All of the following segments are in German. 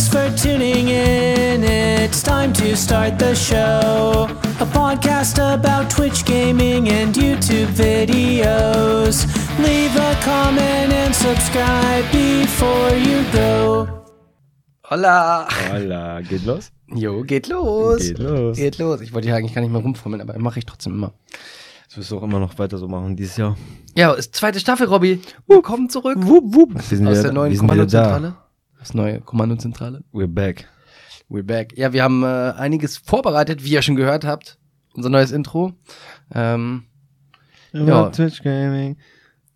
Thanks for tuning in. It's time to start the show. A podcast about Twitch gaming and YouTube videos. Leave a comment and subscribe before you go. Holla! Holla, geht los? Jo, geht los. Geht los. Geht los. Ich wollte hier eigentlich gar nicht mehr rumfummeln, aber mache ich trotzdem immer. Das wirst du auch immer noch weiter so machen dieses Jahr. Ja, ist zweite Staffel, Robby. Willkommen zurück. Wupp, wupp. Wir sind Aus wieder, der neuen. Kommandozentrale. Das neue Kommandozentrale. We're back. We're back. Ja, wir haben äh, einiges vorbereitet, wie ihr schon gehört habt. Unser neues Intro. Ähm, Ja. Ja. Twitch Gaming.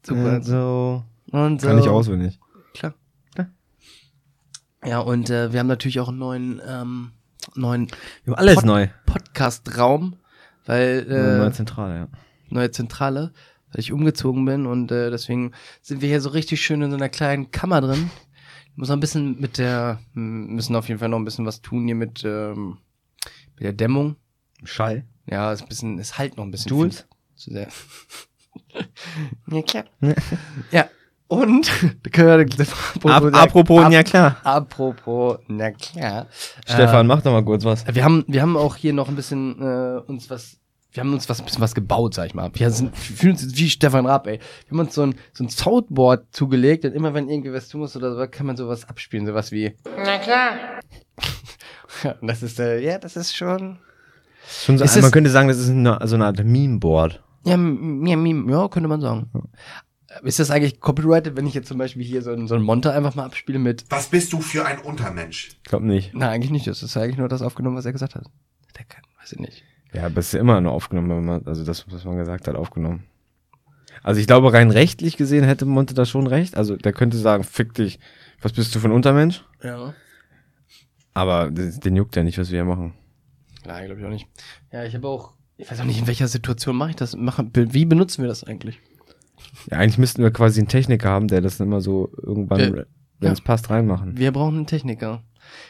Super. Super. So. und so. Kann ich auswendig. Klar. Ja, und äh, wir haben natürlich auch einen neuen, ähm, neuen Wir haben alles Pod- neu. Podcast-Raum, weil äh, Neue Zentrale, ja. neue Zentrale, weil ich umgezogen bin und äh, deswegen sind wir hier so richtig schön in so einer kleinen Kammer drin. Muss noch ein bisschen mit der, müssen auf jeden Fall noch ein bisschen was tun hier mit, ähm, mit der Dämmung. Schall. Ja, ist ein bisschen, es halt noch ein bisschen viel zu sehr. ja, klar. ja, und, da können wir, Ap apropos, ja klar. Apropos, na klar. Stefan, mach doch mal kurz was. Äh, wir haben, wir haben auch hier noch ein bisschen äh, uns was, wir haben uns was, ein bisschen was gebaut, sag ich mal. Wir sind, wir fühlen uns jetzt wie Stefan Raab, ey. Wir haben uns so ein, so ein Soundboard zugelegt und immer wenn irgendwie was tun muss oder so, kann man sowas abspielen, sowas wie. Na klar. das ist, äh, ja, das ist schon. Schon so, Ist man es- könnte sagen, das ist eine, so eine Art Meme-Board. Ja, ja, Meme, ja, könnte man sagen. Ist das eigentlich copyrighted, wenn ich jetzt zum Beispiel hier so ein, so ein Monter einfach mal abspiele mit. Was bist du für ein Untermensch? Glaub nicht. Nein, eigentlich nicht. Das ist eigentlich nur das aufgenommen, was er gesagt hat. Der kann, weiß ich nicht. Ja, aber es ist ja immer nur aufgenommen, wenn man, also das, was man gesagt hat, aufgenommen. Also ich glaube, rein rechtlich gesehen hätte Monte da schon recht. Also der könnte sagen, fick dich, was bist du für ein Untermensch? Ja. Aber den juckt ja nicht, was wir hier machen. Ja, glaube ich auch nicht. Ja, ich habe auch, ich weiß auch nicht, in welcher Situation mache ich das. Mache, wie benutzen wir das eigentlich? Ja, eigentlich müssten wir quasi einen Techniker haben, der das immer so irgendwann, Äh, wenn es ja. passt, reinmachen. Wir brauchen einen Techniker.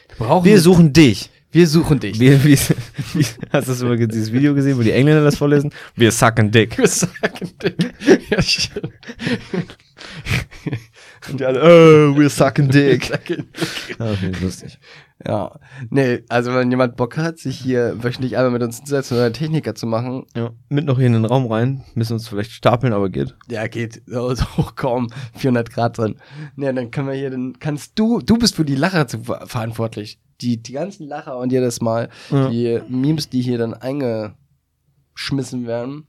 Wir brauchen Wir suchen dich. Wir suchen dich. Wir, wie, hast du das über dieses Video gesehen, wo die Engländer das vorlesen? Wir sucken dick. Wir sagen dich. ja, schön. Und die alle, oh, wir sucken dick. Ja, finde ich lustig. ja, nee, also wenn jemand Bock hat, sich hier wöchentlich einmal mit uns hinzusetzen oder einen Techniker zu machen, Ja. Mit noch hier in den Raum rein, müssen uns vielleicht stapeln, aber geht. ja, geht so, so kaum 400 Grad drin. Nee, dann können wir hier, dann kannst du, du bist für die Lacher zu, ver- verantwortlich. Die, die ganzen Lacher und jedes Mal, Ja. die Memes, die hier dann eingeschmissen werden,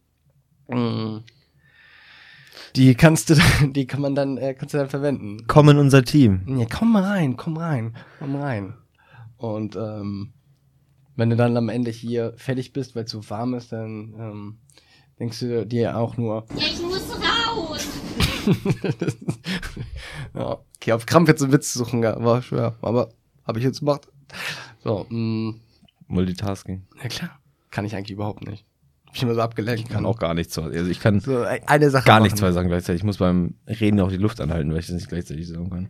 mm, die kannst du, dann- die kann man dann, äh, kannst du dann verwenden. Komm in unser Team. Ja, komm mal rein, komm rein, komm rein. Und ähm, wenn du dann am Ende hier fertig bist, weil es so warm ist, dann ähm, denkst du dir auch nur, Ich muss raus. ja, okay, auf Krampf jetzt einen Witz zu suchen, ja, war schwer, aber habe ich jetzt gemacht. So, mh, Multitasking. ja klar, kann ich eigentlich überhaupt nicht. Ich immer so abgelenkt. Ich kann auch gar nichts. Also ich kann so e- eine Sache gar machen. nicht zwei Sachen gleichzeitig. Ich muss beim Reden auch die Luft anhalten, weil ich das nicht gleichzeitig sagen kann.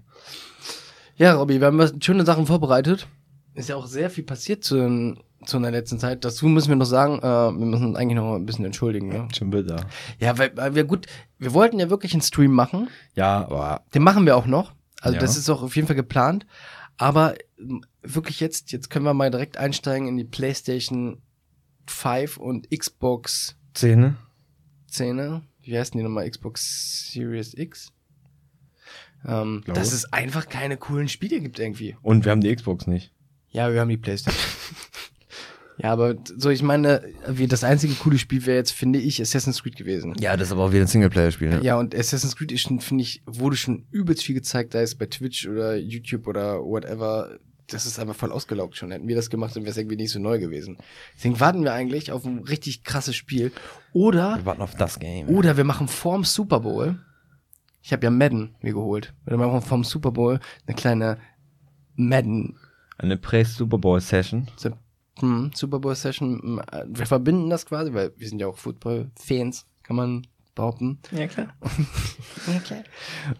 Ja, Robby, wir haben was, schöne Sachen vorbereitet. Ist ja auch sehr viel passiert zu, zu einer letzten Zeit. Dazu müssen wir noch sagen, äh, wir müssen uns eigentlich noch ein bisschen entschuldigen. Ne? Schon bitter. Ja, weil, weil wir gut, wir wollten ja wirklich einen Stream machen. Ja, aber Den machen wir auch noch. Also Ja. das ist auch auf jeden Fall geplant. Aber ähm, wirklich jetzt, jetzt können wir mal direkt einsteigen in die PlayStation 5 und Xbox Szene. 10. Wie heißt denn die nochmal? Xbox Series X? Ähm, dass es einfach keine coolen Spiele gibt irgendwie. Und wir haben die Xbox nicht. Ja, wir haben die Playstation. Ja, aber so, ich meine, wie das einzige coole Spiel wäre jetzt, finde ich, Assassin's Creed gewesen. Ja, das ist aber auch wieder ein Singleplayer-Spiel. Ne? Ja, und Assassin's Creed ist schon, finde ich, wurde schon übelst viel gezeigt, sei es bei Twitch oder YouTube oder whatever. Das ist einfach voll ausgelaugt schon. Hätten wir das gemacht, dann wäre es irgendwie nicht so neu gewesen. Deswegen warten wir eigentlich auf ein richtig krasses Spiel. Oder, Wir warten auf das Game. oder wir machen vorm Super Bowl. Ich habe ja Madden mir geholt. Oder wir machen vorm Super Bowl eine kleine Madden Eine Prä-Super Bowl-Session. So, hm, Super Bowl Session. äh, Wir verbinden das quasi, weil wir sind ja auch Football-Fans, kann man behaupten. Ja, klar. Ja, klar.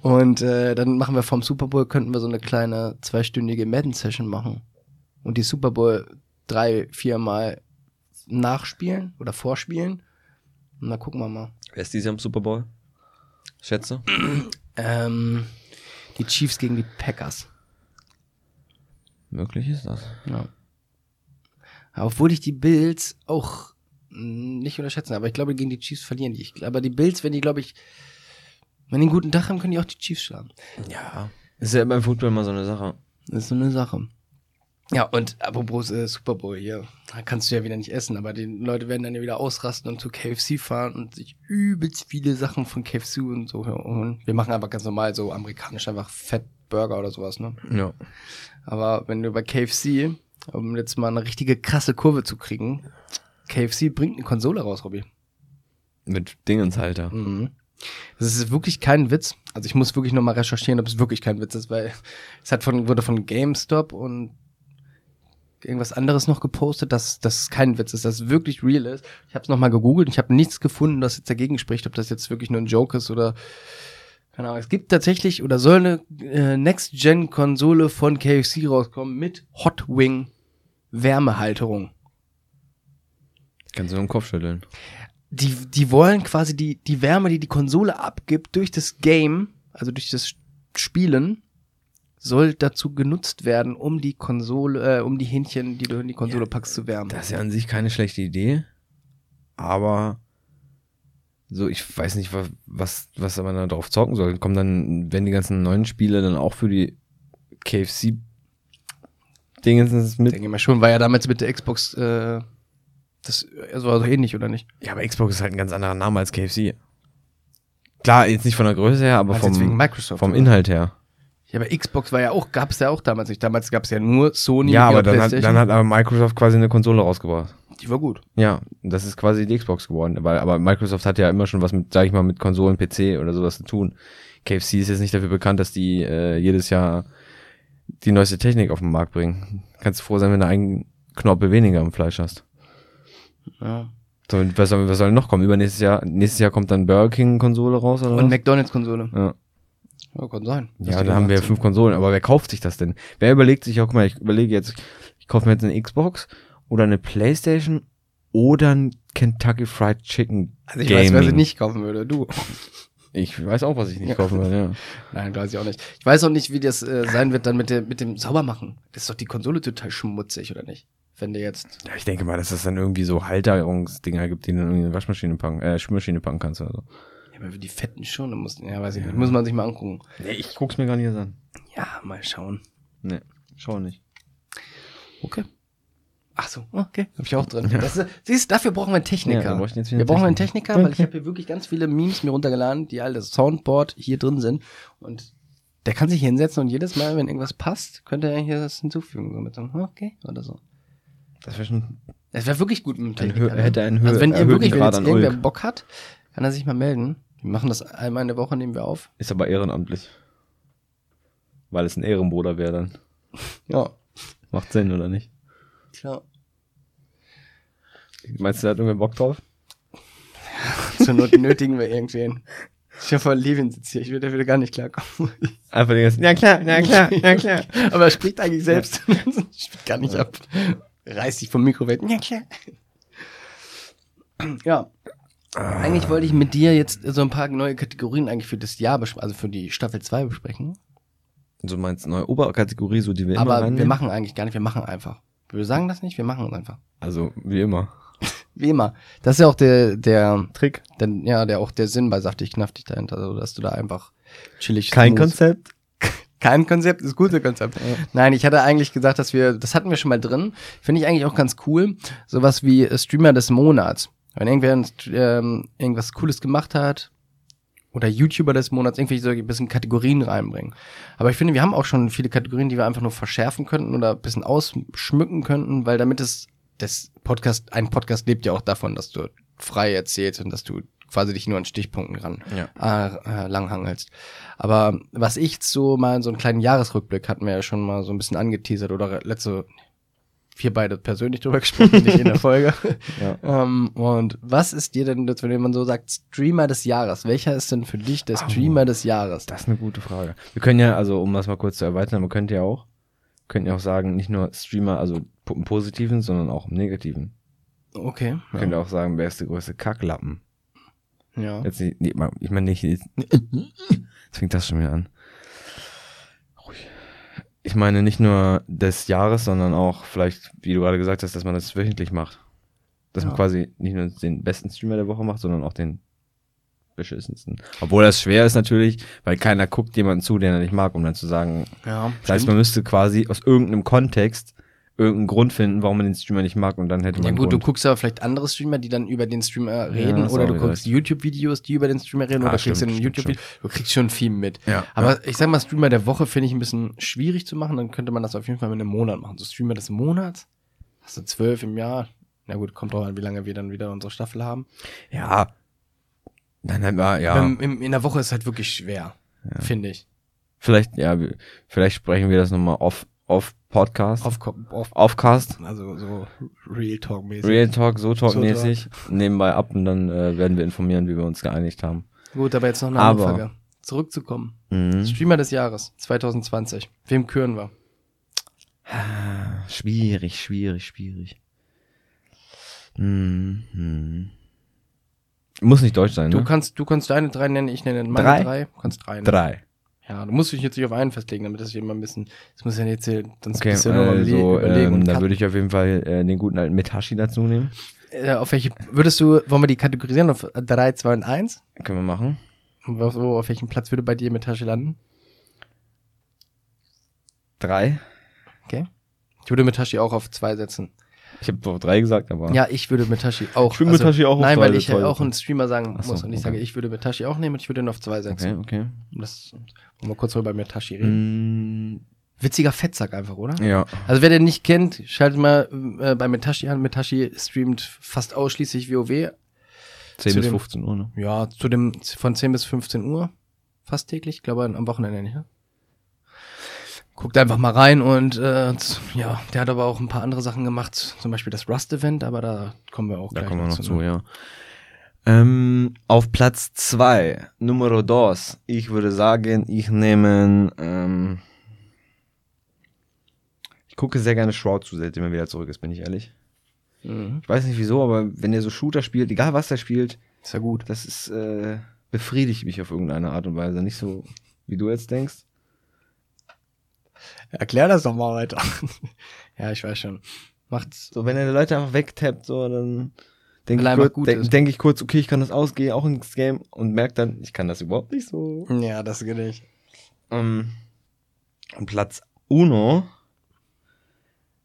Und äh, dann machen wir vom Super Bowl, könnten wir so eine kleine zweistündige Madden-Session machen. Und die Super Bowl drei, viermal nachspielen oder vorspielen. Und dann gucken wir mal. Wer ist dieses Jahr im Super Bowl? Schätze? Ähm, die Chiefs gegen die Packers. Möglich ist das. Ja. Obwohl ich die Bills auch mh, nicht unterschätzen, aber ich glaube, gegen die Chiefs verlieren die. Ich, aber die Bills, wenn die, glaube ich, wenn die einen guten Tag haben, können die auch die Chiefs schlagen. Ja. Ist ja beim Football immer so eine Sache. Das ist so eine Sache. Ja, und apropos äh, Super Bowl hier, da kannst du ja wieder nicht essen, aber die Leute werden dann ja wieder ausrasten und zu KFC fahren und sich übelst viele Sachen von KFC und so holen. Wir machen einfach ganz normal so amerikanisch einfach Fettburger oder sowas, ne? Ja. Aber wenn du bei KFC, um jetzt mal eine richtige krasse Kurve zu kriegen, KFC bringt eine Konsole raus, Robby. Mit Dingenshalter. Mhm. Das ist wirklich kein Witz. Also ich muss wirklich nochmal recherchieren, ob es wirklich kein Witz ist, weil es hat von, wurde von GameStop und irgendwas anderes noch gepostet, dass das kein Witz ist, dass es wirklich real ist. Ich habe es nochmal gegoogelt und ich habe nichts gefunden, das jetzt dagegen spricht, ob das jetzt wirklich nur ein Joke ist oder keine Ahnung. Es gibt tatsächlich oder soll eine äh, Next-Gen-Konsole von KFC rauskommen mit Hot Wing Wärmehalterung. Kannst du nur den Kopf schütteln. die, die wollen quasi die, die Wärme, die die Konsole abgibt durch das Game, also durch das Spielen, soll dazu genutzt werden, um die Konsole, äh, um die Hähnchen, die du in die Konsole packst, zu wärmen. Das ist ja an sich keine schlechte Idee. Aber so, ich weiß nicht, wa- was, was man da drauf zocken soll. Kommen dann, wenn die ganzen neuen Spiele dann auch für die KFC Dingens mit. denke ich mal schon, war ja damals mit der Xbox äh, das also, also ähnlich, oder nicht? Ja, aber Xbox ist halt ein ganz anderer Name als KFC. Klar, jetzt nicht von der Größe her, aber wegen vom, Microsoft, vom oder? Inhalt her. Ja, aber Xbox war ja auch, gab es ja auch damals nicht. Damals gab es ja nur Sony ja, aber dann hat, dann hat aber Microsoft quasi eine Konsole rausgebracht. die war gut. Ja, das ist quasi die Xbox geworden. Weil, aber Microsoft hat ja immer schon was mit, sag ich mal, mit Konsolen, PC oder sowas zu tun. KFC ist jetzt nicht dafür bekannt, dass die äh, jedes Jahr die neueste Technik auf den Markt bringen. Kannst du froh sein, wenn du einen Knorpel weniger im Fleisch hast. Ja. So, was soll, was soll noch kommen? Übernächstes Jahr, nächstes Jahr kommt dann Burger King Konsole raus oder Und? McDonalds-Konsole. Ja. Ja, kann sein. Ja, dann haben wir fünf Konsolen, aber wer kauft sich das denn? Wer überlegt sich auch, guck mal, ich überlege jetzt, ich kaufe mir jetzt eine Xbox oder eine Playstation oder ein Kentucky Fried Chicken Also ich weiß, wer sie Gaming. nicht kaufen würde. Du. Ich weiß auch, was ich nicht Ja. kaufen würde, ja. Nein, weiß ich auch nicht. Ich weiß auch nicht, wie das äh, sein wird dann mit, der, mit dem Saubermachen. Das ist doch die Konsole total schmutzig, oder nicht? Wenn der jetzt. Ja, ich denke mal, dass es dann irgendwie so Halterungsdinger gibt, die du dann irgendwie in eine Waschmaschine packen, äh, Spülmaschine packen kannst oder so. Ja, aber die Fetten schon, dann muss, ja, weiß ich nicht. Muss man sich mal angucken. Nee, ich guck's mir gar nicht erst an. Ja, mal schauen. Nee, schau nicht. Okay. Ach so, okay. Hab ich auch drin. Das, ist- siehst, dafür brauchen wir einen Techniker. Ja, wir jetzt wieder wir brauchen einen Techniker. Techniker, weil ich habe hier wirklich ganz viele Memes mir runtergeladen, die all das Soundboard hier drin sind. Und der kann sich hinsetzen und jedes Mal, wenn irgendwas passt, könnte er hier das hinzufügen. So mit so, einem, okay, oder so. Das wäre schon, Das wäre wirklich gut mit dem Ein Techniker. hö- hätte einen hö- also wenn ihr wirklich, wenn jetzt irgendwer Ulk. Bock hat, kann er sich mal melden. Wir machen das einmal in der Woche, nehmen wir auf. ist aber ehrenamtlich. Weil es ein Ehrenbruder wäre dann. Ja, Macht Sinn, oder nicht? Klar. Meinst du, da hat irgendwer Bock drauf? Zur Not nötigen wir irgendwen. Ich hoffe, Levin sitzt hier. Ich würde, der würde gar nicht klarkommen. Einfach den ganzen, ja klar, ja klar, ja klar. Aber er spricht eigentlich selbst. Spielt gar nicht ab. Reißt sich vom Mikro weg. Ja, klar. Ja. Eigentlich wollte ich mit dir jetzt so ein paar neue Kategorien eigentlich für das Jahr, besprechen, also für die Staffel 2 besprechen. So meinst du neue Oberkategorie, so die wir immer Aber wir machen eigentlich gar nicht, wir machen einfach. Wir sagen das nicht, wir machen es einfach. Also, wie immer. Wie immer. Das ist ja auch der, der Trick, denn, ja, der auch der Sinn bei saftig knaftig dahinter, also, dass du da einfach chillig Kein smooth- Konzept? Kein Konzept, ist gute Konzept. Nein, ich hatte eigentlich gesagt, dass wir, das hatten wir schon mal drin. Finde ich eigentlich auch ganz cool. Sowas wie Streamer des Monats. Wenn irgendwer ähm, irgendwas Cooles gemacht hat oder YouTuber des Monats, irgendwie so ein bisschen Kategorien reinbringen. Aber ich finde, wir haben auch schon viele Kategorien, die wir einfach nur verschärfen könnten oder ein bisschen ausschmücken könnten, weil damit es das Podcast, ein Podcast lebt ja auch davon, dass du frei erzählst und dass du quasi dich nur an Stichpunkten ran Ja. äh, äh, langhangelst. Aber was ich so mal so einen kleinen Jahresrückblick hatten wir ja schon mal so ein bisschen angeteasert oder letzte wir beide persönlich drüber gesprochen, nicht in der Folge. Ja. ähm, und was ist dir denn, jetzt, wenn man so sagt, Streamer des Jahres? Welcher ist denn für dich der Streamer des Jahres? Das ist eine gute Frage. Wir können ja, also um das mal kurz zu erweitern, wir könnten ja auch, könnten ja auch sagen, nicht nur Streamer, also im Positiven, sondern auch im Negativen. Okay. Wir können ja auch sagen, wer ist der größte Kacklappen? Ja. Jetzt nee, ich meine nicht, jetzt fängt das schon wieder an. Ich meine nicht nur des Jahres, sondern auch vielleicht, wie du gerade gesagt hast, dass man das wöchentlich macht. Dass man Ja. quasi nicht nur den besten Streamer der Woche macht, sondern auch den beschissensten. Obwohl das schwer ist natürlich, weil keiner guckt jemanden zu, den er nicht mag, um dann zu sagen, Ja, das heißt, man müsste quasi aus irgendeinem Kontext irgendeinen Grund finden, warum man den Streamer nicht mag und dann hätte Ja man einen gut, du Grund. guckst aber vielleicht andere Streamer, die dann über den Streamer reden hast oder du guckst. YouTube-Videos, die über den Streamer reden Ah, oder stimmt, kriegst in stimmt, YouTube du kriegst schon viel mit. Ja, aber ich sag mal, Streamer der Woche finde ich ein bisschen schwierig zu machen, dann könnte man das auf jeden Fall mit einem Monat machen. So Streamer des Monats, hast du zwölf im Jahr. Na gut, kommt drauf an, wie lange wir dann wieder unsere Staffel haben. Ja. Dann halt mal, ja. Ähm, in, in der Woche ist halt wirklich schwer, finde ich. vielleicht, ja, vielleicht sprechen wir das nochmal off, off Podcast. Auf, auf, Offcast. also so Real Talk-mäßig. Real Talk, so So Talk-mäßig. Nebenbei ab und dann äh, werden wir informieren, wie wir uns geeinigt haben. Gut, aber jetzt noch eine Aber- Frage. Zurückzukommen. Mhm. Streamer des Jahres 2020. Wem küren wir? Schwierig, schwierig, schwierig. Mhm. Muss nicht deutsch sein, Du ne? kannst, du kannst deine drei nennen, ich nenne meine Drei? drei. Du kannst drei nennen. Drei. Ja, du musst dich jetzt nicht auf einen festlegen, damit das immer ein bisschen, das muss ja jetzt hier, sonst Okay, du ja nur also, überlegen. ähm, und da würde ich auf jeden Fall äh, den guten alten Metashi dazu nehmen. äh, auf welche, würdest du, wollen wir die kategorisieren auf drei, zwei und eins? Können wir machen. Und Wo, wo, auf welchem Platz würde bei dir Metashi landen? Drei. Okay. Ich würde Metashi auch auf zwei setzen. Ich habe doch drei gesagt, aber. Ja, ich würde Metashi auch. Ich würde Metashi auch auf Nein, weil ich ja auch einen Streamer sagen so, muss und ich okay. sage, ich würde Metashi auch nehmen und ich würde ihn auf zwei setzen. Okay, okay. Das, wollen wir kurz mal über Metashi reden. Mm, Witziger Fettsack einfach, oder? ja. Also wer den nicht kennt, schaltet mal äh, bei Metashi an. Metashi streamt fast ausschließlich WoW. 10 Zu bis dem- 15 Uhr, ne? Ja, zu dem von 10 bis 15 Uhr. Fast täglich, ich glaube am Wochenende nicht. Ne? Guckt einfach mal rein und äh, ja, der hat aber auch ein paar andere Sachen gemacht, zum Beispiel das Rust-Event, aber da kommen wir auch Da gleich kommen wir noch zu, zu, ne? ja. Ähm, auf Platz zwei, Numero dos. Ich würde sagen, ich nehme, ähm, ich gucke sehr gerne Shroud zu, seitdem er wieder zurück ist, bin ich ehrlich. Mhm. Ich weiß nicht wieso, aber wenn er so Shooter spielt, egal was er spielt, Ist ja gut. das ist, äh, befriedigt mich auf irgendeine Art und Weise. Nicht so, wie du jetzt denkst. Erklär das doch mal weiter. ja, ich weiß schon. Macht's. So, wenn er die Leute einfach wegtappt, so, dann denke ich, kurz- denk, ich kurz, okay, ich kann das ausgehen, auch ins Game und merke dann, ich kann das überhaupt nicht so. Ja, das geht nicht. Ähm, und Platz Uno.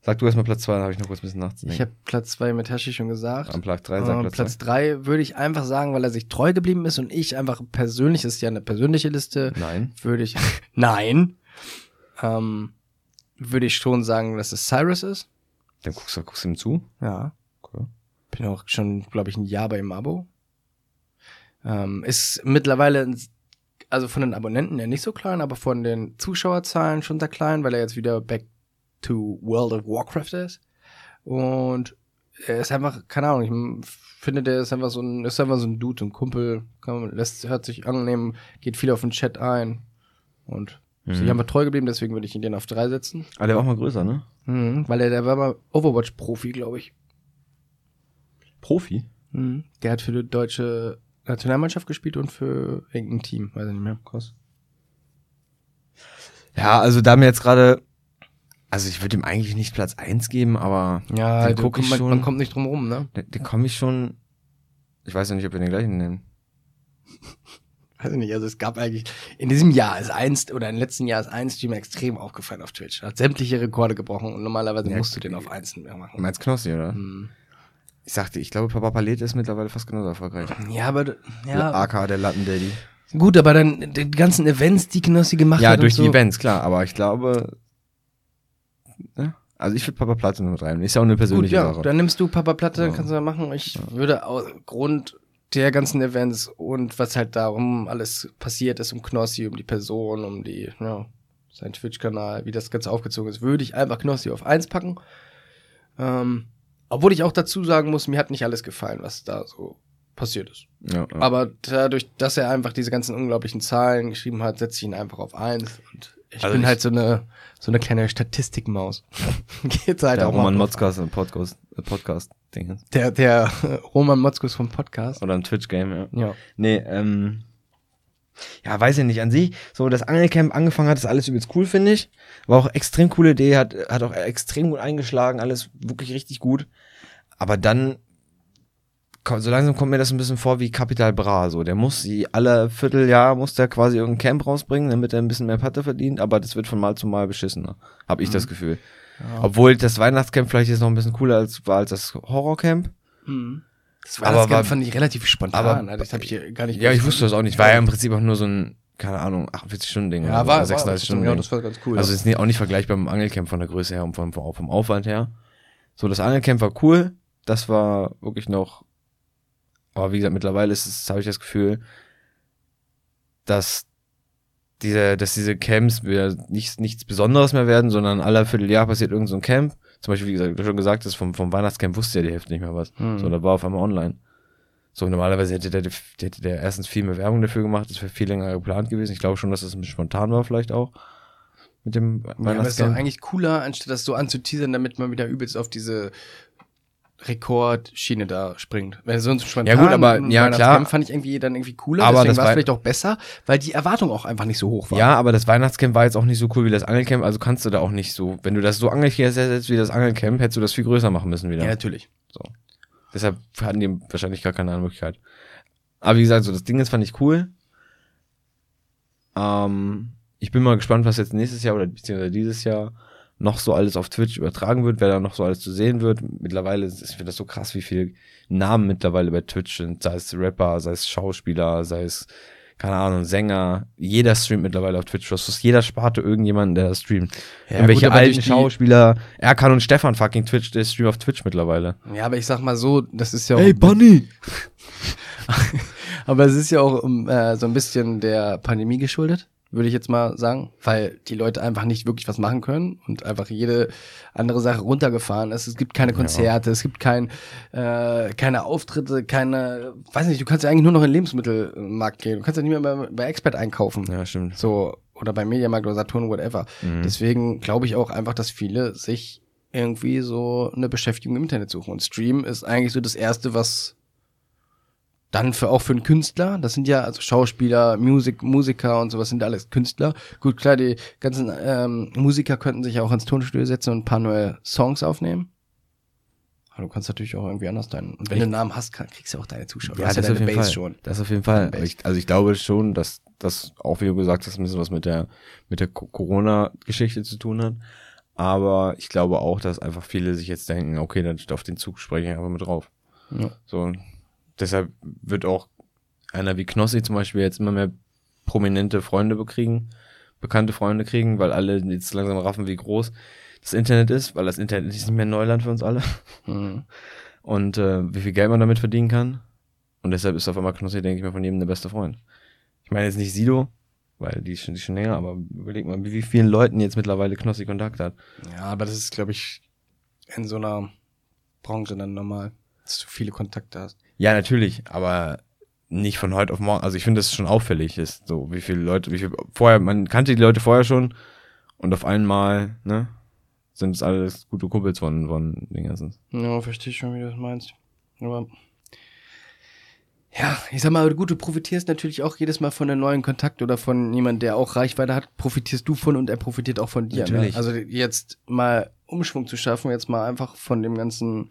Sag du erstmal Platz zwei, dann habe ich noch kurz ein bisschen nachzudenken. Ich habe Platz zwei mit Hashi schon gesagt. Am Platz drei, sag Äh, Platz, Platz zwei. drei würde ich einfach sagen, weil er sich treu geblieben ist und ich einfach persönlich, das ist ja eine persönliche Liste, Nein. würde ich. Nein. Ähm, würde ich schon sagen, dass es Cyrus ist. Dann guckst du, guckst du ihm zu. Ja. Okay. Bin auch schon, glaube ich, ein Jahr bei ihm Abo. Ähm, ist mittlerweile, also von den Abonnenten ja nicht so klein, aber von den Zuschauerzahlen schon sehr klein, weil er jetzt wieder back to World of Warcraft ist. Und er ist einfach, keine Ahnung, ich finde, der ist einfach so ein, ist einfach so ein Dude, ein Kumpel, kann, lässt, hört sich annehmen, geht viel auf den Chat ein und ist sich Mhm. einfach treu geblieben, deswegen würde ich ihn den auf drei setzen. Aber der war auch mal größer, ne? Mhm, weil er, der war mal Overwatch-Profi, glaube ich. Profi? Mhm. Der hat für die deutsche Nationalmannschaft gespielt und für irgendein Team, weiß ich nicht mehr. Krass. Ja, also da mir jetzt gerade, also ich würde ihm eigentlich nicht Platz eins geben, aber Ja, Den du, guck ich man, schon. man kommt nicht drum rum, ne? den, den komme ich schon, ich weiß ja nicht, ob wir den gleichen nehmen. Weiß ich nicht, also es gab eigentlich, in diesem Jahr ist eins, oder im letzten Jahr ist ein Streamer extrem aufgefallen auf Twitch. Hat sämtliche Rekorde gebrochen und normalerweise Ja, musst du den auf eins mehr Du machen. meinst Knossi, oder? Mhm. Ich sagte, ich glaube, Papa Palet ist mittlerweile fast genauso erfolgreich. Ja, aber, Ja. ja, AK, der Lattendaddy. gut, aber dann die ganzen Events, die Knossi gemacht Ja, hat durch und die so. Events, klar, aber ich glaube, ja, also ich würde Papa Platte mit rein. Ist ja auch eine Gut, persönliche ja, Sache. dann nimmst du Papa Platte, Ja. kannst du da machen. Ich würde aufgrund der ganzen Events und was halt darum alles passiert ist, um Knossi, um die Person, um die, ja, sein Twitch-Kanal, wie das Ganze aufgezogen ist, würde ich einfach Knossi auf eins packen. Ähm, obwohl ich auch dazu sagen muss, mir hat nicht alles gefallen, was da so passiert ist. ja, ja. Aber dadurch, dass er einfach diese ganzen unglaublichen Zahlen geschrieben hat, setze ich ihn einfach auf eins. Und ich Also bin ich- halt so eine, so eine kleine Statistikmaus. Geht halt der auch Roman Motzkas im Podcast, äh, Podcast Ding. der, der Roman Motzkus vom Podcast. Oder ein Twitch-Game, ja. Ja. Nee, ähm, ja, weiß ich nicht, an sich, so das Angelcamp angefangen hat, ist alles übelst cool, finde ich. War auch extrem coole Idee, hat, hat auch extrem gut eingeschlagen, alles wirklich richtig gut. Aber dann, so langsam kommt mir das ein bisschen vor wie Capital Bra, so. Der muss sie alle Vierteljahr, muss der quasi irgendein Camp rausbringen, damit er ein bisschen mehr Patte verdient, aber das wird von Mal zu Mal beschissener, habe ich das Gefühl. Obwohl das Weihnachtscamp vielleicht jetzt noch ein bisschen cooler als, war als das Horrorcamp. Das Aber Weihnachtscamp war- fand ich relativ spontan. aber- Alter. das habe ich hier gar nicht Ja, ich wusste das auch nicht. War ja im Prinzip auch nur so ein, keine Ahnung, 48-Stunden-Ding. Ja, oder war, so, war 36 Stunden. ja, das war ganz cool. Also ist auch nicht vergleichbar mit dem Angelcamp von der Größe her und vom, vom Aufwand her. So, das Angelcamp war cool. Das war wirklich noch, aber wie gesagt, mittlerweile ist es, habe ich das Gefühl, dass diese, dass diese Camps wieder nichts, nichts Besonderes mehr werden, sondern alle Vierteljahr passiert irgend so ein Camp. Zum Beispiel, wie gesagt, du schon gesagt hast, vom, vom Weihnachtscamp wusste ja die Hälfte nicht mehr was. Hm. So, da war auf einmal online. So, normalerweise hätte der, der hätte der erstens viel mehr Werbung dafür gemacht, das wäre viel länger geplant gewesen. Ich glaube schon, dass das ein bisschen spontan war, vielleicht auch. Mit dem ja, aber ist doch Weihnachtscamp. eigentlich cooler, anstatt das so anzuteasern, damit man wieder übelst auf diese Rekordschiene da springt. Wenn sonst spontan Ja, gut, aber- ja, Weihnachtscamp klar. fand ich irgendwie dann irgendwie cooler, Aber deswegen das war es vielleicht auch besser, weil die Erwartung auch einfach nicht so hoch war. Ja, aber das Weihnachtscamp war jetzt auch nicht so cool wie das Angelcamp, also kannst du da auch nicht so, wenn du das so angelcamp wie das Angelcamp, hättest du das viel größer machen müssen wieder. ja natürlich. Deshalb hatten die wahrscheinlich gar keine andere Möglichkeit. Aber wie gesagt, so das Ding ist, fand ich cool. Ähm, ich bin mal gespannt, was jetzt nächstes Jahr oder beziehungsweise dieses Jahr noch so alles auf Twitch übertragen wird, wer da noch so alles zu sehen wird. Mittlerweile ist ist- das so krass, wie viele Namen mittlerweile bei Twitch sind, sei es Rapper, sei es Schauspieler, sei es, keine Ahnung, Sänger. Jeder streamt mittlerweile auf Twitch. Du hast aus jeder Sparte irgendjemanden, der das streamt. Ja, Irgendwelche gut, alten Schauspieler, Erkan und Stefan fucking Twitch, der streamt auf Twitch mittlerweile. Ja, aber ich sag mal so, das ist ja auch Bunny! Aber es ist ja auch um, äh, so ein bisschen der Pandemie geschuldet, würde ich jetzt mal sagen, weil die Leute einfach nicht wirklich was machen können und einfach jede andere Sache runtergefahren ist. Es gibt keine Konzerte, es gibt kein, äh, keine Auftritte, keine, weiß nicht, du kannst ja eigentlich nur noch in den Lebensmittelmarkt gehen. Du kannst ja nicht mehr bei, bei Expert einkaufen. Ja, stimmt. So, oder bei Mediamarkt oder Saturn, whatever. Mhm. Deswegen glaube ich auch einfach, dass viele sich irgendwie so eine Beschäftigung im Internet suchen. Und Stream ist eigentlich so das Erste, was dann für auch für einen Künstler, das sind ja also Schauspieler, Musik, Musiker und sowas sind alles Künstler. Gut, klar, die ganzen ähm, Musiker könnten sich auch ins Tonstudio setzen und ein paar neue Songs aufnehmen. Aber du kannst natürlich auch irgendwie anders deinen. Und wenn du einen Namen hast, kriegst du auch deine Zuschauer. Du hast ja das deine auf jeden Base Fall. schon. Das auf jeden Fall. Ich, also ich glaube schon, dass das auch, wie du gesagt hast, ein bisschen was mit der, mit der Co- Corona-Geschichte zu tun hat. Aber ich glaube auch, dass einfach viele sich jetzt denken, okay, dann auf den Zug spreche ich einfach mit drauf. Ja. So, deshalb wird auch einer wie Knossi zum Beispiel jetzt immer mehr prominente Freunde bekriegen, bekannte Freunde kriegen, weil alle jetzt langsam raffen, wie groß das Internet ist, weil das Internet ist nicht mehr Neuland für uns alle. Mhm. Und äh, wie viel Geld man damit verdienen kann. Und deshalb ist auf einmal Knossi, denke ich mal, von jedem der beste Freund. Ich meine jetzt nicht Sido, weil die ist schon, die ist schon länger, aber überleg mal, wie vielen Leuten jetzt mittlerweile Knossi Kontakt hat. Ja, aber das ist, glaube ich, in so einer Branche dann normal, dass du viele Kontakte hast. Ja, natürlich, aber nicht von heute auf morgen. Also ich finde, das ist schon auffällig ist, so wie viele Leute, wie viel vorher, man kannte die Leute vorher schon und auf einmal, ne, sind es alles gute Kumpels von, von den ganzen. Ja, verstehe schon, wie du das meinst. Aber ja, ich sag mal, gut, du profitierst natürlich auch jedes Mal von einem neuen Kontakt oder von jemandem, der auch Reichweite hat, profitierst du von und er profitiert auch von dir. Ne? Natürlich. Also jetzt mal Umschwung zu schaffen, jetzt mal einfach von dem ganzen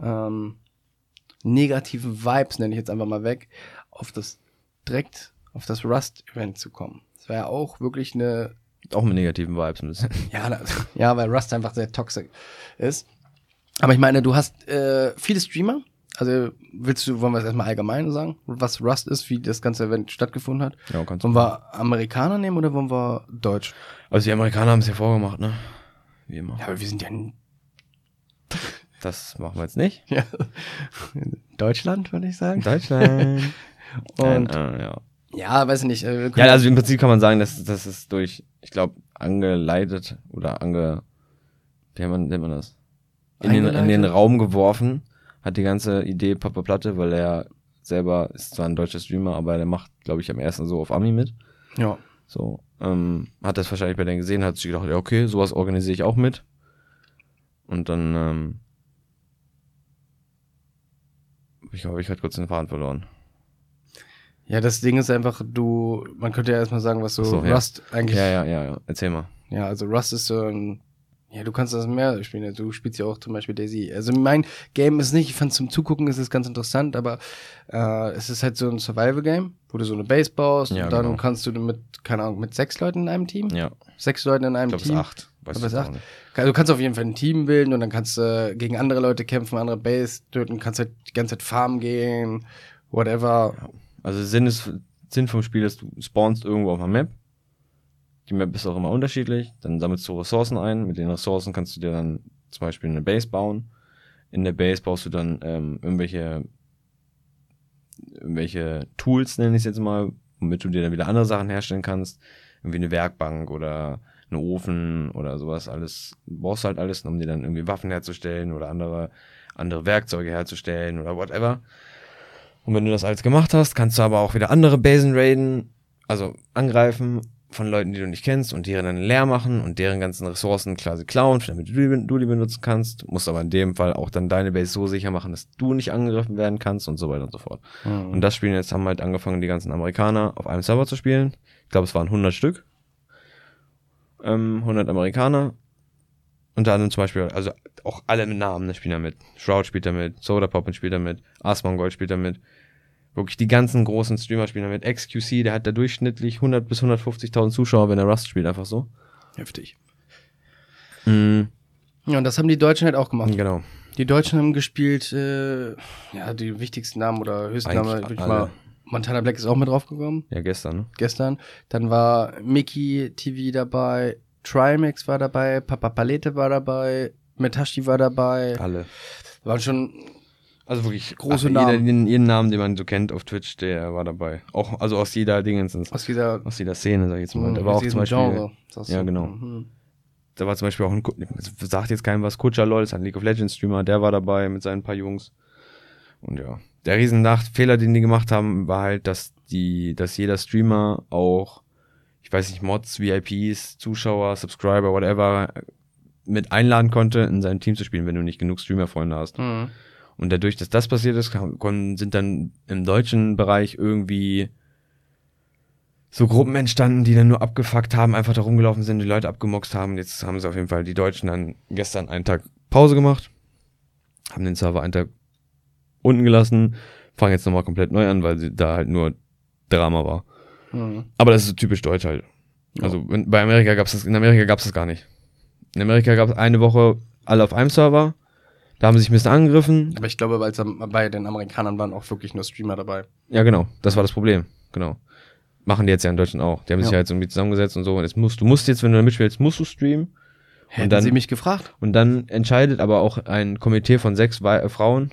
ähm, negativen Vibes, nenne ich jetzt einfach mal weg, auf das direkt auf das Rust-Event zu kommen. Das wäre ja auch wirklich eine Auch mit negativen Vibes ein bisschen. ja, na, ja, weil Rust einfach sehr toxisch ist. Aber ich meine, du hast äh, viele Streamer. Also willst du, wollen wir es erstmal allgemein sagen, was Rust ist, wie das ganze Event stattgefunden hat? Ja, kannst. Wollen wir Amerikaner nehmen oder wollen wir Deutsch? Also die Amerikaner haben es ja vorgemacht, ne? Wie immer. Ja, aber wir sind ja Das machen wir jetzt nicht. ja, Deutschland, würde ich sagen. Deutschland. Und äh, ja. ja, weiß ich nicht. Äh, Ja, also im Prinzip kann man sagen, dass das ist durch, ich glaube, angeleitet oder ange, wie nennt man, nennt man das? In den, in den? Raum geworfen, hat die ganze Idee Papa Platte, weil er selber ist zwar ein deutscher Streamer, aber der macht, glaube ich, am ersten so auf Ami mit. ja. So, ähm, hat das wahrscheinlich bei denen gesehen, hat sich gedacht, ja, okay, sowas organisiere ich auch mit. Und dann, ähm, ich glaube, ich hatte kurz den Faden verloren. Ja, das Ding ist einfach, du, man könnte ja erstmal sagen, was so, so, ja. Rust eigentlich. Ja, ja, ja, ja. Erzähl mal. Ja, also Rust ist so ein. Ja, du kannst das mehr spielen. Du spielst ja auch zum Beispiel Daisy. Also mein Game ist nicht, ich fand zum Zugucken ist es ganz interessant, aber äh, es ist halt so ein Survival-Game, wo du so eine Base baust Ja, und dann genau. kannst du mit, keine Ahnung, mit sechs Leuten in einem Team? Ja. Sechs Leuten in einem Ich glaube, es Team. ist acht. Weiß Aber acht? nicht. Also du kannst auf jeden Fall ein Team bilden und dann kannst du gegen andere Leute kämpfen, andere Base töten, kannst halt die ganze Zeit farmen gehen, whatever. Also Sinn, ist, Sinn vom Spiel ist, du spawnst irgendwo auf einer Map. Die Map ist auch immer unterschiedlich. Dann sammelst du Ressourcen ein. Mit den Ressourcen kannst du dir dann zum Beispiel eine Base bauen. In der Base baust du dann ähm, irgendwelche, irgendwelche Tools, nenne ich es jetzt mal, womit du dir dann wieder andere Sachen herstellen kannst. Irgendwie eine Werkbank oder einen Ofen oder sowas. Alles brauchst du halt alles, um dir dann irgendwie Waffen herzustellen oder andere, andere Werkzeuge herzustellen oder whatever. Und wenn du das alles gemacht hast, kannst du aber auch wieder andere Basen raiden, also angreifen von Leuten, die du nicht kennst und deren dann leer machen und deren ganzen Ressourcen quasi klauen, damit du die, du die benutzen kannst. Musst aber in dem Fall auch dann deine Base so sicher machen, dass du nicht angegriffen werden kannst und so weiter und so fort. Und das Spielen jetzt haben halt angefangen, die ganzen Amerikaner auf einem Server zu spielen. Ich glaube, es waren 100 Stück. Ähm, 100 Amerikaner. Unter anderem zum Beispiel, also auch alle mit Namen ne, spielen da mit. Shroud spielt da mit, Soda Poppin spielt da mit, Asmongold spielt da mit. Wirklich die ganzen großen Streamer spielen da mit. XQC, der hat da durchschnittlich 100 bis 150.000 Zuschauer, wenn er Rust spielt, einfach so. Heftig. Mhm. Ja, und das haben die Deutschen halt auch gemacht. Genau. Die Deutschen haben gespielt, äh, ja, die wichtigsten Namen oder höchsten Namen, würde ich mal. Montana Black ist auch mit draufgekommen, Ja, gestern, ne? gestern. Dann war Mickey TV dabei, Trimax war dabei, Papa Palette war dabei, Metashi war dabei. Alle. Waren schon, Also wirklich Große jeder, Namen. jeden, jeden Namen, den man so kennt auf Twitch, der war dabei. Auch, also aus jeder Dingensens. aus dieser, Aus jeder Szene, sag ich jetzt mal. mh, Da war auch zum Beispiel, Genre. Ja, du. genau. Mhm. da war zum Beispiel auch ein, sagt jetzt keinem was, Kutscher LOL, ist ein League of Legends Streamer, der war dabei mit seinen paar Jungs. Und ja, der riesen Nachtfehler, den die gemacht haben, war halt, dass die, dass jeder Streamer auch, ich weiß nicht, Mods, VIPs, Zuschauer, Subscriber, whatever, mit einladen konnte, in sein Team zu spielen, wenn du nicht genug Streamer-Freunde hast. Mhm. Und dadurch, dass das passiert ist, sind dann im deutschen Bereich irgendwie so Gruppen entstanden, die dann nur abgefuckt haben, einfach da rumgelaufen sind, die Leute abgemoxt haben. Jetzt haben sie auf jeden Fall die Deutschen dann gestern einen Tag Pause gemacht, haben den Server einen Tag unten gelassen, fangen jetzt nochmal komplett neu an, weil sie da halt nur Drama war. Mhm. Aber das ist so typisch deutsch halt. Also in, bei Amerika gab's das, in Amerika gab's das gar nicht. In Amerika gab's eine Woche alle auf einem Server, da haben sie sich ein bisschen angegriffen, Aber ich glaube, weil es bei den Amerikanern waren auch wirklich nur Streamer dabei. Ja, genau. Das war das Problem. Genau. Machen die jetzt ja in Deutschland auch. Die haben sich Ja. ja jetzt irgendwie zusammengesetzt und so. Und jetzt musst, du musst jetzt, wenn du da mitspielst, musst du streamen. Hätten dann- sie mich gefragt? Und dann entscheidet aber auch ein Komitee von sechs Wei- äh, Frauen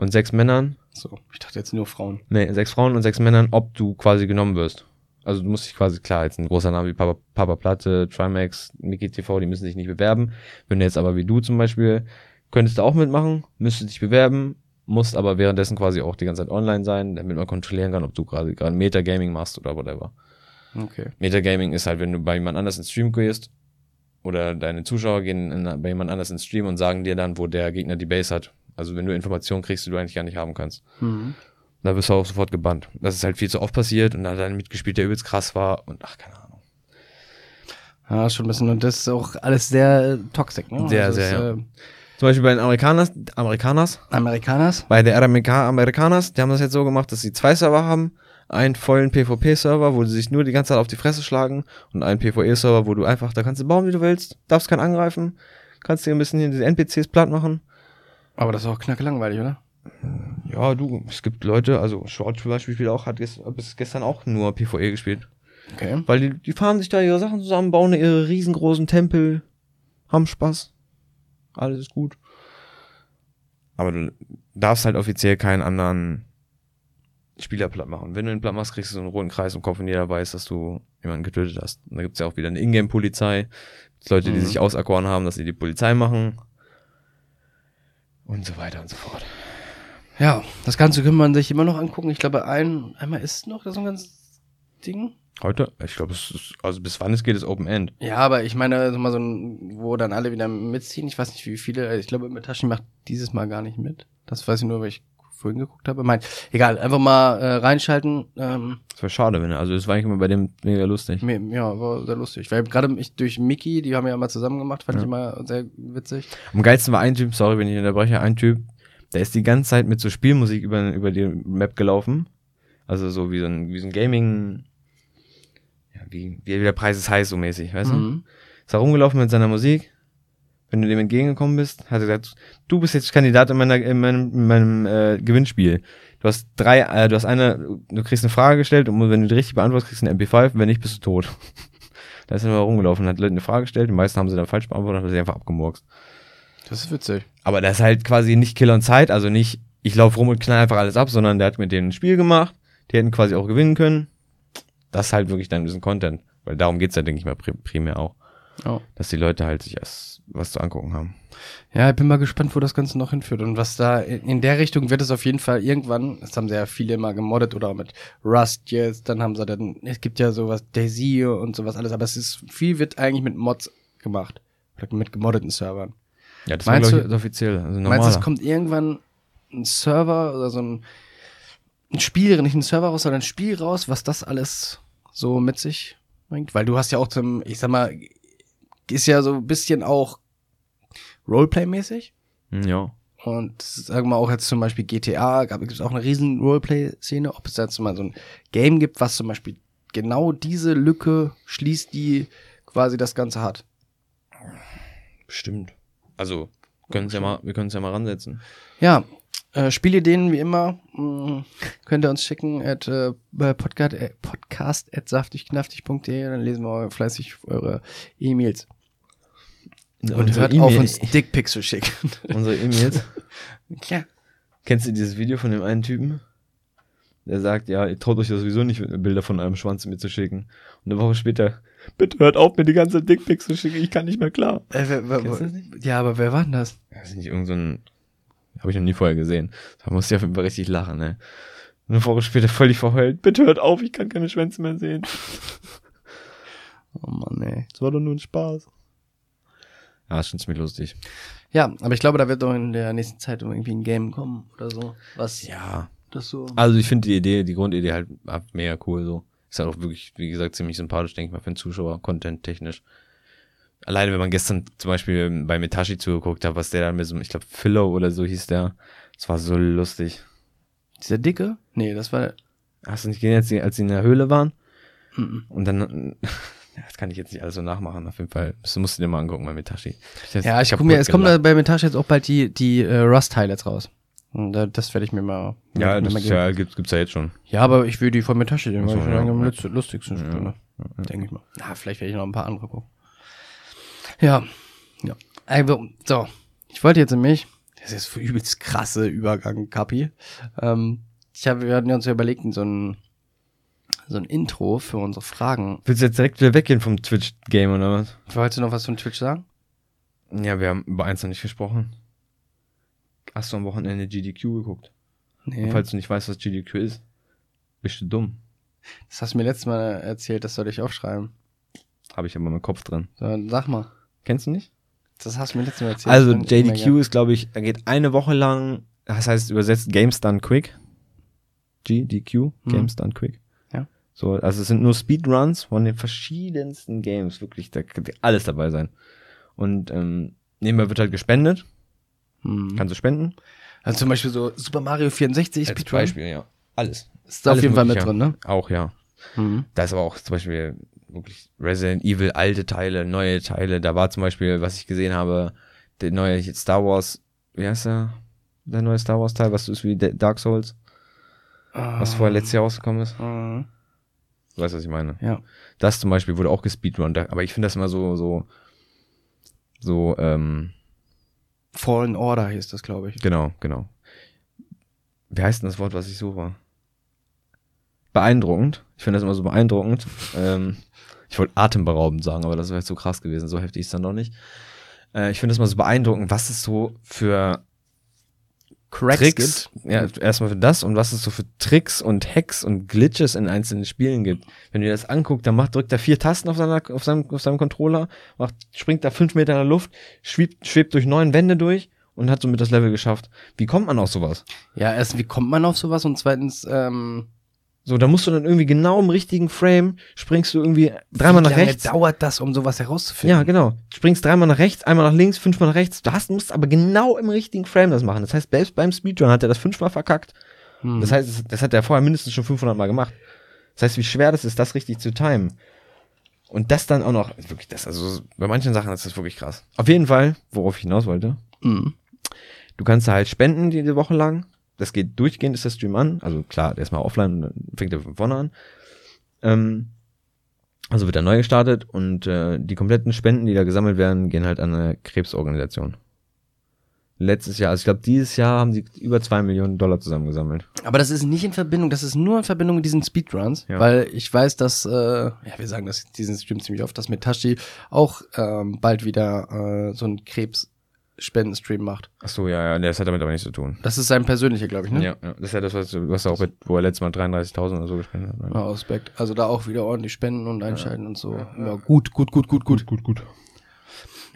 und sechs Männern, So, ich dachte jetzt nur Frauen. nee, sechs Frauen und sechs Männern, ob du quasi genommen wirst. Also du musst dich quasi, klar, jetzt ein großer Name wie Papa, Papa Platte, Trimax, Mickey TV, die müssen sich nicht bewerben. Wenn du jetzt aber wie du zum Beispiel, könntest du auch mitmachen, müsstest dich bewerben, musst aber währenddessen quasi auch die ganze Zeit online sein, damit man kontrollieren kann, ob du quasi gerade Metagaming machst oder whatever. Okay. Metagaming ist halt, wenn du bei jemand anders ins Stream gehst oder deine Zuschauer gehen in, bei jemand anders ins Stream und sagen dir dann, wo der Gegner die Base hat. Also wenn du Informationen kriegst, die du eigentlich gar nicht haben kannst. Mhm. Da wirst du auch sofort gebannt. Das ist halt viel zu oft passiert und da hat er einen mitgespielt, der übelst krass war und ach, keine Ahnung. Ja, schon ein bisschen. Und das ist auch alles sehr äh, toxic, ne? Sehr, Also sehr, es, ja. äh, Zum Beispiel bei den Amerikaners, Amerikaners, Amerikaners. bei der Amerika Amerikaners, die haben das jetzt so gemacht, dass sie zwei Server haben. Einen vollen PvP-Server, wo sie sich nur die ganze Zeit auf die Fresse schlagen und einen PvE-Server, wo du einfach, da kannst du bauen, wie du willst, darfst keinen angreifen, kannst dir ein bisschen hier diese NPCs platt machen. Aber das ist auch knacke langweilig, oder? Ja, du, es gibt Leute, also Short zum Beispiel spielt auch, hat gest bis gestern auch nur PvE gespielt. Okay. Weil die, die fahren sich da ihre Sachen zusammen, bauen ihre riesengroßen Tempel, haben Spaß. Alles ist gut. Aber du darfst halt offiziell keinen anderen Spieler platt machen. Wenn du ihn platt machst, kriegst du so einen roten Kreis im Kopf und jeder weiß, dass du jemanden getötet hast. Und da gibt's ja auch wieder eine Ingame-Polizei. Leute, die Mhm. sich auserkoren haben, dass sie die Polizei machen. Und so weiter und so fort. Ja, das Ganze kann man sich immer noch angucken. Ich glaube, ein, einmal ist noch so ein ganzes Ding. Heute? Ich glaube, es ist, also bis wann es geht, ist Open End. Ja, aber ich meine, so mal so ein, wo dann alle wieder mitziehen. Ich weiß nicht, wie viele. Ich glaube, Metashi macht dieses Mal gar nicht mit. Das weiß ich nur, weil ich vorhin geguckt habe. Mein, egal, einfach mal äh, reinschalten. Ähm, Das war schade, wenn er, also das war eigentlich immer bei dem mega lustig. mir, ja, war sehr lustig. Weil gerade durch Mickey, die haben ja mal zusammen gemacht, fand Ja. ich immer sehr witzig. Am geilsten war ein Typ, sorry, wenn ich unterbreche, ein Typ, der ist die ganze Zeit mit so Spielmusik über, über die Map gelaufen. Also so wie so ein, wie so ein Gaming, ja, wie, wie der Preis ist heiß so mäßig, weißt du? Mhm. Ist da rumgelaufen mit seiner Musik. Wenn du dem entgegengekommen bist, hat er gesagt, du bist jetzt Kandidat in, meiner, in meinem, in meinem äh, Gewinnspiel. Du hast drei, äh, du hast eine, du kriegst eine Frage gestellt und wenn du die richtig beantwortest, kriegst du eine MP5, wenn nicht, bist du tot. da ist er immer rumgelaufen, hat Leuten eine Frage gestellt, die meisten haben sie dann falsch beantwortet und hat sie einfach abgemurkst. Das ist witzig. Aber das ist halt quasi nicht Killer und Zeit, also nicht, ich laufe rum und knall einfach alles ab, sondern der hat mit denen ein Spiel gemacht, die hätten quasi auch gewinnen können. Das ist halt wirklich dann ein bisschen Content, weil darum geht's ja, denke ich mal, pri- primär auch, Oh. dass die Leute halt sich erst was zu angucken haben. Ja, ich bin mal gespannt, wo das Ganze noch hinführt und was da in, der Richtung wird es auf jeden Fall irgendwann, das haben sie ja viele immer gemoddet oder mit Rust jetzt, dann haben sie dann, es gibt ja sowas Daisy und sowas alles, aber es ist, viel wird eigentlich mit Mods gemacht. Oder mit gemoddeten Servern. Ja, das Meinst war, du- offiziell, also Meinst du, es kommt irgendwann ein Server oder so ein, ein Spiel, nicht ein Server raus, sondern ein Spiel raus, was das alles so mit sich bringt? Weil du hast ja auch zum, ich sag mal, ist ja so ein bisschen auch Roleplay-mäßig. Hm, Ja. Und sagen wir auch jetzt zum Beispiel GTA, gibt es auch eine riesen Roleplay-Szene, ob es da jetzt mal so ein Game gibt, was zum Beispiel genau diese Lücke schließt, die quasi das Ganze hat. Bestimmt. Also, können's ja mal, wir können es ja mal ransetzen. Ja, äh, Spielideen wie immer mh, könnt ihr uns schicken at äh, bei podcast, äh, podcast at saftigknaftig.de, dann lesen wir fleißig eure E-Mails. Und hört auf E-Mail- uns Dickpics zu schicken. Unsere E-Mails. ja. Kennst du dieses Video von dem einen Typen? Der sagt, ja, ihr traut euch ja sowieso nicht, Bilder von eurem Schwanz mir zu schicken. Und eine Woche später, bitte hört auf, mir die ganze Dickpics zu schicken, ich kann nicht mehr klar. Äh, wer, wer, ja, aber wer war denn das? Das ist nicht irgend so ein, habe ich noch nie vorher gesehen. Da musste ich auf jeden Fall richtig lachen, ne. Und eine Woche später völlig verheult, bitte hört auf, ich kann keine Schwänze mehr sehen. Oh Mann, ey. Das war doch nur ein Spaß. Ja, ist schon ziemlich lustig. Ja, aber ich glaube, da wird doch in der nächsten Zeit irgendwie ein Game kommen oder so. Was Ja. das so. Also ich finde die Idee, die Grundidee halt ah, mega cool so. Ist halt auch wirklich, wie gesagt, ziemlich sympathisch, denke ich mal, für den Zuschauer, content-technisch. Alleine, wenn man gestern zum Beispiel bei Metashi zugeguckt hat, was der da mit so, ich glaube, Philo oder so hieß der. Das war so lustig. Dieser Dicke? Nee, das war. Hast du nicht gesehen, als sie, als sie in der Höhle waren? Mhm. Und dann, das kann ich jetzt nicht alles so nachmachen, auf jeden Fall. Das musst du dir mal angucken bei Metashi. Ja, ich guck mir, es kommen da bei Metage jetzt auch bald die, die äh, Rust-Highlights raus. Und da, das werde ich mir mal. Ja, mir das mal ja, gibt's, gibt's ja jetzt schon. Ja, aber ich will die von Metasche, den so, weil ich ja, am ja. lustigsten Ja, Spiel, ne? ja, Denke ich mal. Na, vielleicht werde ich noch ein paar andere gucken. Ja. Ja. Also, so. Ich wollte jetzt nämlich, das ist für übelst krasse Übergang, Kapi. Ähm, ich habe, wir hatten uns ja überlegt, so ein, so ein Intro für unsere Fragen. Willst du jetzt direkt wieder weggehen vom Twitch-Game oder was? Wolltest du noch was von Twitch sagen? Ja, wir haben über eins noch nicht gesprochen. Hast du am Wochenende GDQ geguckt? Nee. Und falls du nicht weißt, was GDQ ist, bist du dumm. Das hast du mir letztes Mal erzählt, das soll ich aufschreiben. Habe ich aber im Kopf drin. So, sag mal. Kennst du nicht? Das hast du mir letztes Mal erzählt. Also JDQ ist, glaube ich, er geht eine Woche lang, das heißt übersetzt Games Done Quick. GDQ, Mhm. Games Done Quick. So, also es sind nur Speedruns von den verschiedensten Games, wirklich, da kann alles dabei sein. Und ähm, nebenbei wird halt gespendet, Hm. kannst du spenden. Also zum Beispiel so Super Mario 64 Als Speedrun. Beispiel, ja. Alles. Ist da auf Alles jeden Fall mit drin, ne? Auch, ja. Mhm. Da ist aber auch zum Beispiel wirklich Resident Evil, alte Teile, neue Teile. Da war zum Beispiel, was ich gesehen habe, der neue Star Wars, wie heißt der? Der neue Star Wars Teil, was ist wie Dark Souls, was vorher letztes Jahr rausgekommen ist. Mhm. Du weißt, was ich meine. Ja. Das zum Beispiel wurde auch gespeedrunnt, da- aber ich finde das immer so, so, so, ähm, Fallen Order hieß das, glaube ich. genau, genau. Wie heißt denn das Wort, was ich suche? Beeindruckend. Ich finde das immer so beeindruckend. ähm, ich wollte atemberaubend sagen, aber das wäre jetzt so krass gewesen. So heftig ist dann doch nicht. Äh, ich finde das mal so beeindruckend, was es so für Cracks Tricks, ja, erstmal für das und was es so für Tricks und Hacks und Glitches in einzelnen Spielen gibt. Wenn du dir das anguckt, dann macht, drückt er vier Tasten auf, seiner, auf, seinem, auf seinem Controller, macht, springt da fünf Meter in der Luft, schwebt, schwebt durch neun Wände durch und und hat somit das Level geschafft. Wie kommt man auf sowas? Ja, erst, wie kommt man auf sowas? Und zweitens, ähm, So, da musst du dann irgendwie genau im richtigen Frame, springst du irgendwie dreimal wie nach lange rechts. dauert das, um sowas herauszufinden? Ja, genau. Springst dreimal nach rechts, einmal nach links, fünfmal nach rechts. Du hast, musst aber genau im richtigen Frame das machen. Das heißt, selbst beim Speedrun hat er das fünfmal verkackt. Hm. Das heißt, das, das hat er vorher mindestens schon 500 Mal gemacht. Das heißt, wie schwer das ist, das richtig zu timen. Und das dann auch noch, wirklich das, also bei manchen Sachen ist das wirklich krass. Auf jeden Fall, worauf ich hinaus wollte, Mhm. du kannst da halt spenden diese Woche lang. Das geht durchgehend, ist der Stream an. Also klar, erstmal offline und dann fängt er von vorne an. Ähm, also wird er neu gestartet und äh, die kompletten Spenden, die da gesammelt werden, gehen halt an eine Krebsorganisation. Letztes Jahr, also ich glaube, dieses Jahr haben sie über zwei Millionen Dollar zusammengesammelt. Aber das ist nicht in Verbindung, das ist nur in Verbindung mit diesen Speedruns, Ja. weil ich weiß, dass, äh, ja, wir sagen das diesen Stream ziemlich oft, dass Metashi auch ähm, bald wieder äh, so einen Krebs-Spendenstream macht. Ach so, ja, ja, das hat damit aber nichts zu tun. Das ist sein persönlicher, glaube ich, ne? Ja, ja, das ist ja das, was, was er auch mit, wo er letztes Mal 33.000 oder so gespendet hat. ne? Ja, Respekt. Also da auch wieder ordentlich spenden und einschalten und so. Ja, gut, gut, gut, gut, gut. gut, gut.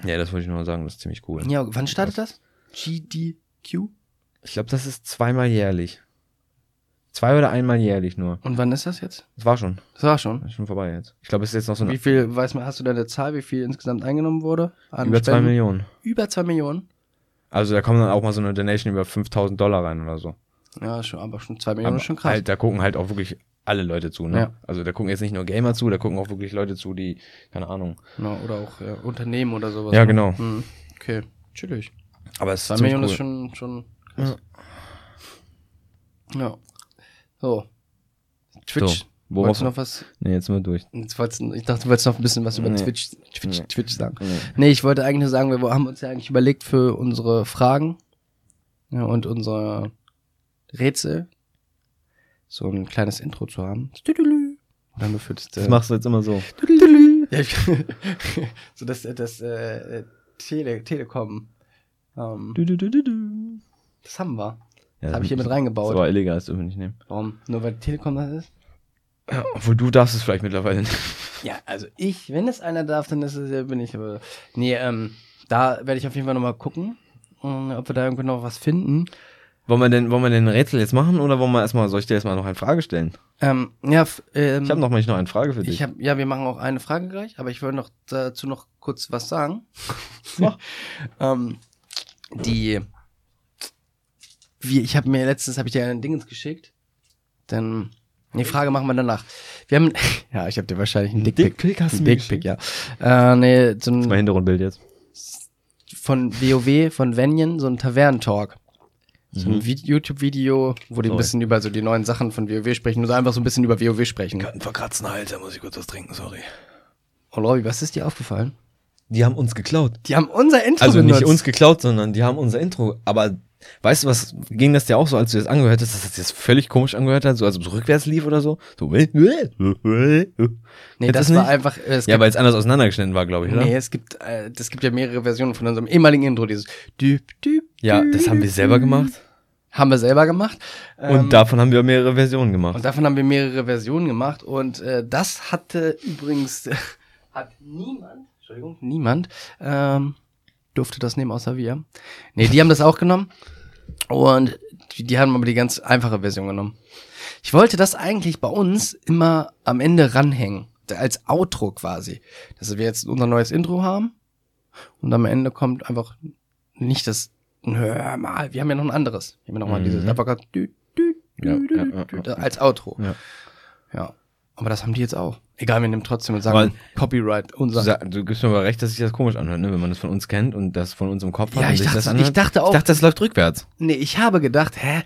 Ja, das wollte ich nur mal sagen, das ist ziemlich cool. Ja, wann startet das? GDQ? Ich glaube, das ist zweimal jährlich. Zwei oder einmal jährlich nur. Und wann ist das jetzt? Das war schon. Das war schon. Das ist schon vorbei jetzt. Ich glaube, es ist jetzt noch so Wie viel, weiß man, hast du da eine Zahl, wie viel insgesamt eingenommen wurde? An über zwei Spenden? Millionen. Über zwei Millionen? Also da kommen dann auch mal so eine Donation über 5000 Dollar rein oder so. Ja, schon, aber schon zwei Millionen Aber ist schon krass. Halt, da gucken halt auch wirklich alle Leute zu, ne? Ja. Also da gucken jetzt nicht nur Gamer zu, da gucken auch wirklich Leute zu, die, keine Ahnung. Ja, oder auch ja, Unternehmen oder sowas. Ja, ne? genau. Hm, Okay, chillig. Aber es ist Zwei ziemlich Millionen cool. ist schon, schon krass. Ja. So. Twitch. So, worauf- Wolltest du noch was? Nee, jetzt sind wir durch. Jetzt Ich dachte, du wolltest noch ein bisschen was über Nee. Twitch, Twitch, Nee. Twitch sagen. Nee. Nee, ich wollte eigentlich nur sagen, wir haben uns ja eigentlich überlegt für unsere Fragen ja, und unsere Rätsel so ein kleines Intro zu haben. Nur für das, Das äh, machst du jetzt immer so. So das, das äh, äh, Tele, Telekom. Ähm, das haben wir. Ja, Das habe ich hier mit Das reingebaut. war illegal, das dürfen wir nicht nehmen. Warum? Nur weil Telekom das ist? Ja, obwohl du darfst es vielleicht mittlerweile nicht. Ja, also ich, wenn es einer darf, dann ist es, ja, bin ich aber. Nee, ähm, da werde ich auf jeden Fall nochmal gucken, ähm, ob wir da irgendwie noch was finden. Wollen wir denn, wollen wir denn ein Rätsel jetzt machen oder wollen wir erstmal, soll ich dir erstmal noch eine Frage stellen? Ähm, ja, ähm, Ich habe noch mal noch eine Frage für dich. Ich hab, ja, wir machen auch eine Frage gleich, aber ich wollte noch dazu noch kurz was sagen. Mach. ähm, die, wie, ich habe mir letztens habe ich dir einen Dingens geschickt. Dann, nee, Frage machen wir danach. Wir haben, ja, ich habe dir wahrscheinlich einen Dickpick. Dickpick hast du Dickpick, ja. Äh, nee, so mein ein, Hintergrundbild jetzt. von WoW, von Venjen, so ein Tavernentalk. So ein Vi- YouTube-Video, wo die ein bisschen über so die neuen Sachen von WoW sprechen, nur so einfach so ein bisschen über WoW sprechen. Einen verkratzten Hals, da muss ich kurz was trinken, sorry. Oh, Lobby, was ist dir aufgefallen? Die haben uns geklaut. Die haben unser Intro Also benutzt. nicht uns geklaut, sondern die haben unser Intro. Aber weißt du was, ging das dir auch so, als du das angehört hast, dass das jetzt völlig komisch angehört hat, so als ob es rückwärts lief oder so? So, Nee, Kennst das war nicht? einfach. Äh, es Ja, weil es anders auseinandergeschnitten war, glaube ich, oder? nee, es gibt, äh, es gibt ja mehrere Versionen von unserem ehemaligen Intro. Dieses düb, düb, Ja, das haben wir selber gemacht. haben wir selber gemacht. Ähm, Und davon haben wir mehrere Versionen gemacht. und davon haben wir mehrere Versionen gemacht. Und äh, das hatte übrigens hat niemand, Entschuldigung, niemand ähm, durfte das nehmen außer wir. Nee, die haben das auch genommen. Und die, die haben aber die ganz einfache Version genommen. Ich wollte das eigentlich bei uns immer am Ende ranhängen. Als Outro quasi. Dass wir jetzt unser neues Intro haben. Und am Ende kommt einfach nicht das, hör mal, wir haben ja noch ein anderes. Wir haben ja noch mal Mhm. dieses, einfach ganz dü, dü, dü, Ja, ja, ja, als Outro. Ja. Ja. Aber das haben die jetzt auch. Egal, wir nehmen trotzdem und sagen Weil- Copyright, Du, unser. sa- du gibst mir aber recht, dass sich das komisch anhört, ne? wenn man das von uns kennt und das von uns im Kopf hat. Ja, ich dachte- das anhört. ich dachte auch- Ich dachte, das läuft rückwärts. Nee, ich habe gedacht, hä?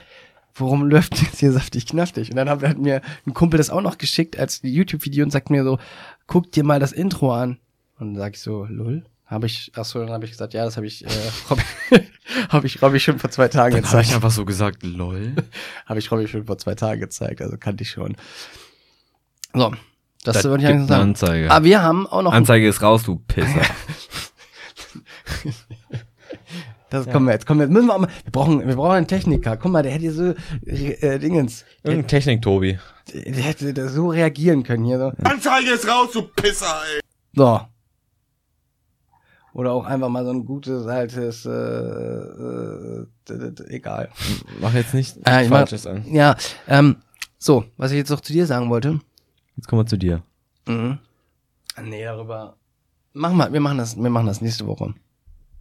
Warum läuft jetzt hier saftig knaftig? Und dann hat, mir ein Kumpel das auch noch geschickt als YouTube-Video und sagt mir so, guck dir mal das Intro an. Und dann sag ich so, lol. Habe ich, ach so, dann habe ich gesagt, ja, das habe ich, äh, Robby, habe ich Robby schon vor zwei Tagen Dann habe ich gezeigt. einfach so gesagt, lol. Habe ich Robby schon vor zwei Tagen gezeigt, also kannte ich schon. So, das, Das wollte ich gibt eigentlich eine sagen. Anzeige. Aber wir haben auch noch Anzeige ist raus, du Pisser. Das kommen wir jetzt, kommen wir jetzt. Müssen wir, auch mal, wir brauchen, wir brauchen einen Techniker. Guck mal, der hätte hier so äh, Dingens, der, Irgendein Technik, Tobi. der hätte da so reagieren können hier so. Anzeige ist raus, du Pisser, ey. So. Oder auch einfach mal so ein gutes, altes, äh, äh, egal. Mach jetzt nicht Äh, ich mach- Falsches an. Ja, ähm, so, was ich jetzt noch zu dir sagen wollte. Jetzt kommen wir zu dir. Mhm. Nee, darüber. Mach mal, wir machen das, wir machen das nächste Woche.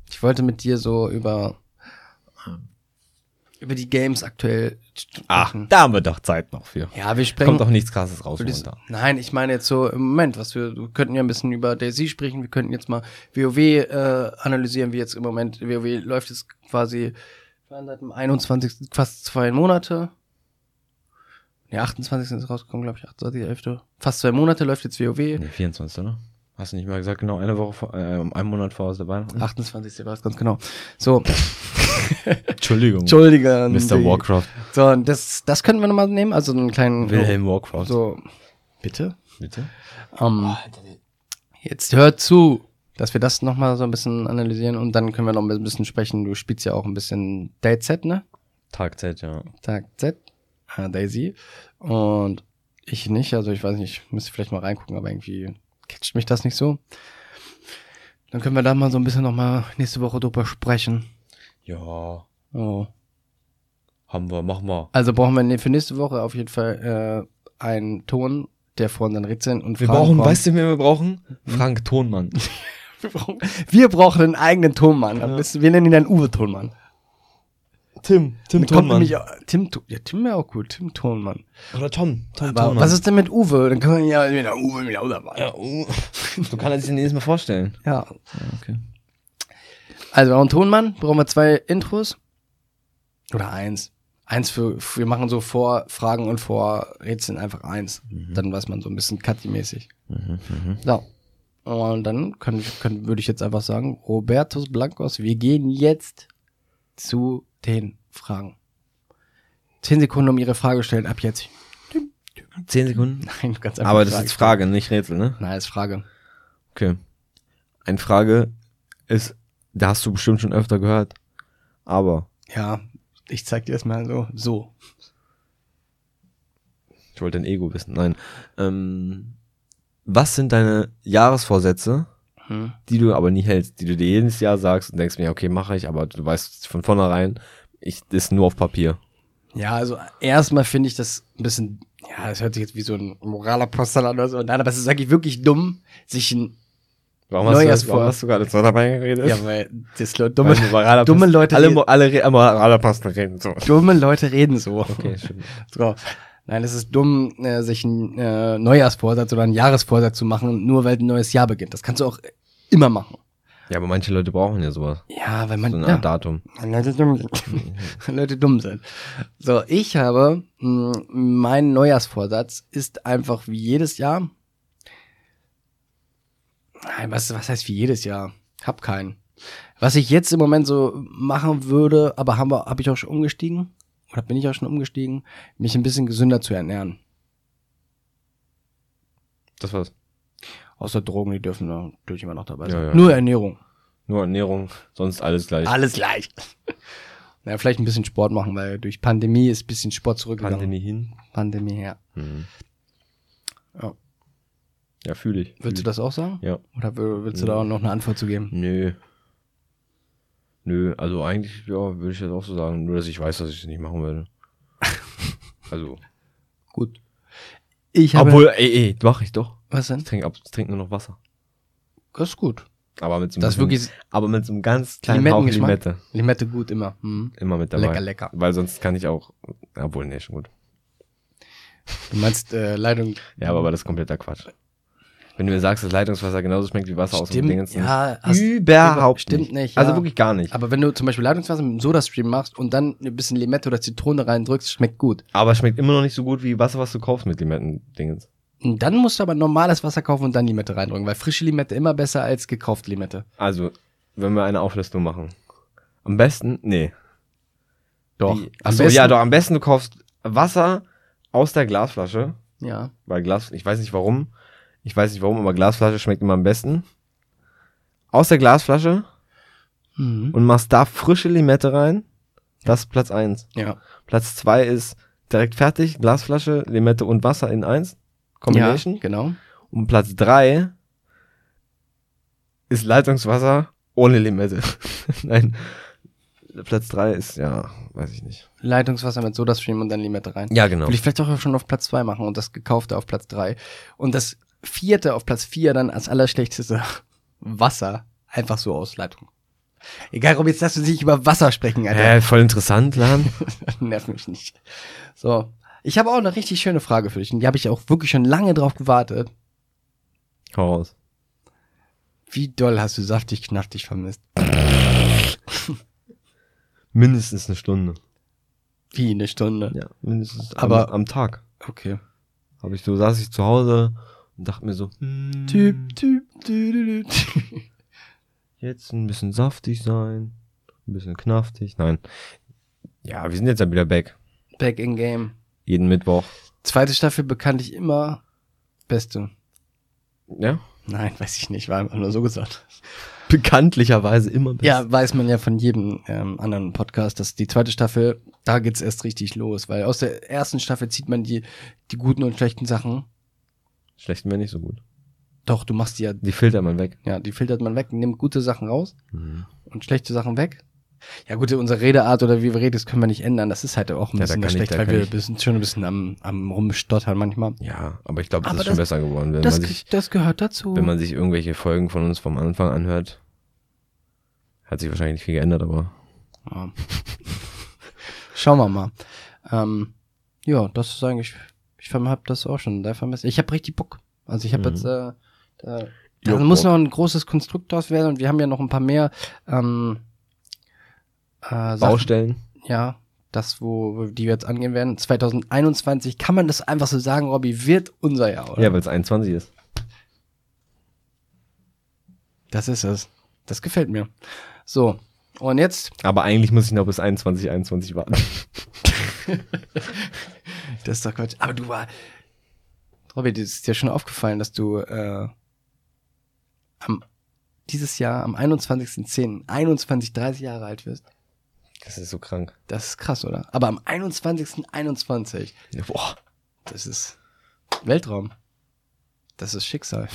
Ich wollte mit dir so über über die Games aktuell sprechen. da haben wir doch Zeit noch für. ja, wir sprechen. Kommt doch nichts krasses raus runter. Nein, ich meine jetzt so im Moment, was wir, wir könnten ja ein bisschen über Daisy sprechen, wir könnten jetzt mal WoW äh, analysieren, wie jetzt im Moment, WoW läuft jetzt quasi seit dem 21. fast zwei Monate. Ja, 28. ist rausgekommen, glaube ich, 28. 11. Fast zwei Monate läuft jetzt WoW. Nee, 24, oder? Hast du nicht mal gesagt, genau eine Woche vor, äh, einen Monat vor aus der Weihnachten? 28. war es ganz genau. So, Entschuldigung. Entschuldige. Mr. Warcraft. So, und das, das könnten wir nochmal nehmen, also einen kleinen. Wilhelm Warcraft. So, bitte? Bitte? Ähm, jetzt hört zu, dass wir das nochmal so ein bisschen analysieren und dann können wir noch ein bisschen sprechen. Du spielst ja auch ein bisschen Date Z, ne? Tag Z, ja. Tag Z, äh, Daisy. Und ich nicht, also ich weiß nicht, müsste vielleicht mal reingucken, aber irgendwie catcht mich das nicht so. Dann können wir da mal so ein bisschen nochmal nächste Woche drüber sprechen. Ja, Oh. haben wir, machen wir. Also brauchen wir für nächste Woche auf jeden Fall äh, einen Ton, der vor unseren Rätseln und Wir Fragen brauchen, kommt. weißt du, wen wir brauchen? Frank Tonmann. wir, brauchen, wir brauchen einen eigenen Tonmann. Besten- Wir nennen ihn dann Uwe Tonmann. Tim, Tim Dann kommt nämlich auch, Tim, ja, Tim wäre auch gut, Tim Tonmann. Oder Tom, Tom Aber was ist denn mit Uwe? Dann können wir ja mit der Uwe wieder auch dabei. Ja, uh, so kann er sich den nächstes Mal vorstellen. Ja. Okay. Also wir brauchen einen Tonmann, brauchen wir zwei Intros. Oder eins. Eins für, wir machen so vor Fragen und vor Rätseln einfach eins. Dann weiß man so ein bisschen Cutty-mäßig. So. Und dann können, können, würde ich jetzt einfach sagen, Robertus Blancos, wir gehen jetzt zu den Fragen. Zehn Sekunden, um Ihre Frage stellen, ab jetzt. Zehn Sekunden. Nein, kannst einfach Aber das Frage ist Frage, nicht Rätsel, ne? stellen. Nein, ist Frage. Okay. Eine Frage ist, da hast du bestimmt schon öfter gehört, aber Ja, ich zeig dir das mal so. So. ich wollte dein Ego wissen. Nein. Ähm, was sind deine Jahresvorsätze, Hm. die du aber nie hältst, die du dir jedes Jahr sagst und denkst mir, okay, mache ich, aber du weißt von vornherein, ich das ist nur auf Papier. Ja, also erstmal finde ich das ein bisschen, ja, das hört sich jetzt wie so ein Moralapostel an oder so. Nein, aber es ist eigentlich wirklich dumm, sich ein, Warum hast du- hast, warum du gerade so dabei geredet? ja, weil das dumme, Dumme, dumme Leute alle, reden- alle, Moralapostel reden so. dumme Leute reden so. Okay, stimmt. So. Nein, es ist dumm, äh, sich einen äh, Neujahrsvorsatz oder einen Jahresvorsatz zu machen, nur weil ein neues Jahr beginnt. Das kannst du auch immer machen. Ja, aber manche Leute brauchen ja sowas. Ja, weil man, So eine ja, Datum. Leute dumm sind. Leute dumm sind. So, ich habe, mh, mein Neujahrsvorsatz ist einfach wie jedes Jahr. Nein, was, was heißt wie jedes Jahr? Hab keinen. Was ich jetzt im Moment so machen würde, aber haben wir, habe ich auch schon umgestiegen, oder bin ich auch schon umgestiegen, mich ein bisschen gesünder zu ernähren. Das war's. Außer Drogen, die dürfen natürlich immer noch dabei sein. Ja, ja. Nur Ernährung. Nur Ernährung, sonst alles gleich. Alles gleich. naja, vielleicht ein bisschen Sport machen, weil durch Pandemie ist ein bisschen Sport zurückgegangen. Pandemie hin. Pandemie, ja. Mhm. Ja. Ja, fühle ich. Fühl Würdest du ich. das auch sagen? Ja. Oder willst du da auch noch eine Antwort zu geben? Nö. Nö, also eigentlich, ja, würde ich jetzt auch so sagen. Nur, dass ich weiß, dass ich es nicht machen werde. also. Gut. Ich habe. Obwohl, ey, ey, mach ich doch. was denn? Ich trinke trinke nur noch Wasser. Das ist gut. Aber mit so einem Das bisschen- wirklich aber mit so einem ganz kleinen Limettengeschmack. Limette. Limette gut immer. Hm. Immer mit dabei. Lecker, lecker. Weil sonst kann ich auch, obwohl, nee, schon gut. Du meinst äh, Leitung. Ja, aber, aber das ist kompletter Quatsch. Wenn du mir sagst, dass Leitungswasser genauso schmeckt wie Wasser aus dem Stimmt, Dingens, ja, hast- überhaupt stimmt nicht. nicht, Also ja. wirklich gar nicht. Aber wenn du zum Beispiel Leitungswasser mit einem Sodastream machst und dann ein bisschen Limette oder Zitrone reindrückst, schmeckt gut. Aber es schmeckt immer noch nicht so gut wie Wasser, was du kaufst mit Limetten-Dingens. Und dann musst du aber normales Wasser kaufen und dann Limette reindrücken, weil frische Limette immer besser als gekaufte Limette. Also, wenn wir eine Auflistung machen. Am besten, nee. Doch. Wie? Achso, besten- ja, doch, am besten du kaufst Wasser aus der Glasflasche. Ja. Weil Glas, ich weiß nicht warum. Ich weiß nicht warum, aber Glasflasche schmeckt immer am besten. Aus der Glasflasche Mhm. und machst da frische Limette rein. Das ist Platz eins. Ja. Platz zwei ist direkt fertig, Glasflasche, Limette und Wasser in eins. Combination. Ja, genau. Und Platz drei ist Leitungswasser Ohne Limette. Nein. Platz 3 ist, ja, weiß ich nicht. Leitungswasser mit Sodastream und dann Limette rein. Ja, genau. Würde ich vielleicht auch schon auf Platz zwei machen und das gekaufte auf Platz drei Und das vierte auf Platz vier dann als allerschlechteste Wasser. Einfach so aus Leitung. Egal, Rob, jetzt darfst du nicht über Wasser sprechen, Alter. Hä, voll interessant, Lan. Nerv mich nicht. So. Ich habe auch eine richtig schöne Frage für dich und die habe ich auch wirklich schon lange drauf gewartet. Hau raus. Wie doll hast du saftig knaftig vermisst? Mindestens eine Stunde. Wie eine Stunde. Ja, mindestens. Aber- am, am Tag. Okay. Habe ich so, saß ich zu Hause und dachte mir so, hm, Typ, Typ, Typ, Typ, Typ. jetzt ein bisschen saftig sein, ein bisschen knaftig. Nein. Ja, wir sind jetzt ja wieder back. Back in Game. Jeden Mittwoch. Zweite Staffel bekanntlich immer beste. Ja? Nein, weiß ich nicht, war einfach nur so gesagt. Bekanntlicherweise immer best. Ja, weiß man ja von jedem ähm, anderen Podcast, dass die zweite Staffel, da geht's erst richtig los, weil aus der ersten Staffel zieht man die, die guten und schlechten Sachen. Schlechten wäre nicht so gut. Doch, du machst die ja, Die filtert man weg. ja, die filtert man weg, nimmt gute Sachen raus und schlechte Sachen weg. Ja gut, unsere Redeart oder wie wir reden, das können wir nicht ändern. Das ist halt auch ein Ja, bisschen ich- schlecht, da weil wir ich- bisschen, schon ein bisschen am, am rumstottern manchmal. Ja, aber ich glaube, das Aber ist schon das- besser geworden, wenn Das, man sich, das gehört dazu. wenn man sich irgendwelche Folgen von uns vom Anfang anhört. Hat sich wahrscheinlich nicht viel geändert, aber Ja. Schauen wir mal. Ähm, ja, das ist eigentlich, ich habe das auch schon da vermisst. Ich habe richtig Bock. Also ich habe Mhm. jetzt, äh, da, da muss Bock. noch ein großes Konstrukt draus werden und wir haben ja noch ein paar mehr ähm, äh, Sachen, Baustellen. ja, das, wo, wo die wir jetzt angehen werden. 2021, kann man das einfach so sagen, Robby, wird unser Jahr, oder? Ja, weil es 21 ist. Das ist es. Das gefällt mir. So, und jetzt Aber eigentlich muss ich noch bis 21, 21 warten. Das ist doch Quatsch. Aber du war. Robby, das ist dir schon aufgefallen, dass du äh, am, dieses Jahr am 21.10. 21, 30 Jahre alt wirst. Das ist so krank. Das ist krass, oder? Aber am 21.21. Ja, boah. Das ist Weltraum. Das ist Schicksal.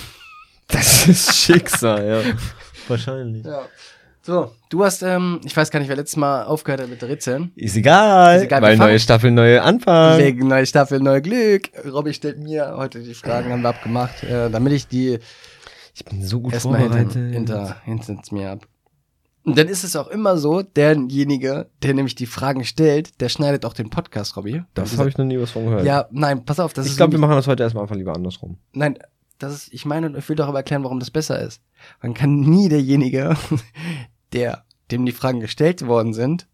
Das ist Schicksal, ja. Wahrscheinlich. Ja. So, du hast, ähm, ich weiß gar nicht, wer letztes Mal aufgehört hat mit Rätseln. Ist egal, Ist egal, weil neue Staffel, neue Anfang. Wegen neue Staffel, neu Glück. Robby stellt mir heute die Fragen, haben wir abgemacht, äh, damit ich die Ich bin so gut erstmal hinter, vorbereitet. hinter, hinter mir ab. Und dann ist es auch immer so, derjenige, der nämlich die Fragen stellt, der schneidet auch den Podcast, Robby. das habe ich noch nie was von gehört. Ja, nein, pass auf, das ich ist glaube, wir machen das heute erstmal einfach lieber andersrum. Nein, das ist, ich meine, ich will doch aber erklären, warum das besser ist. Man kann nie derjenige, der, dem die Fragen gestellt worden sind,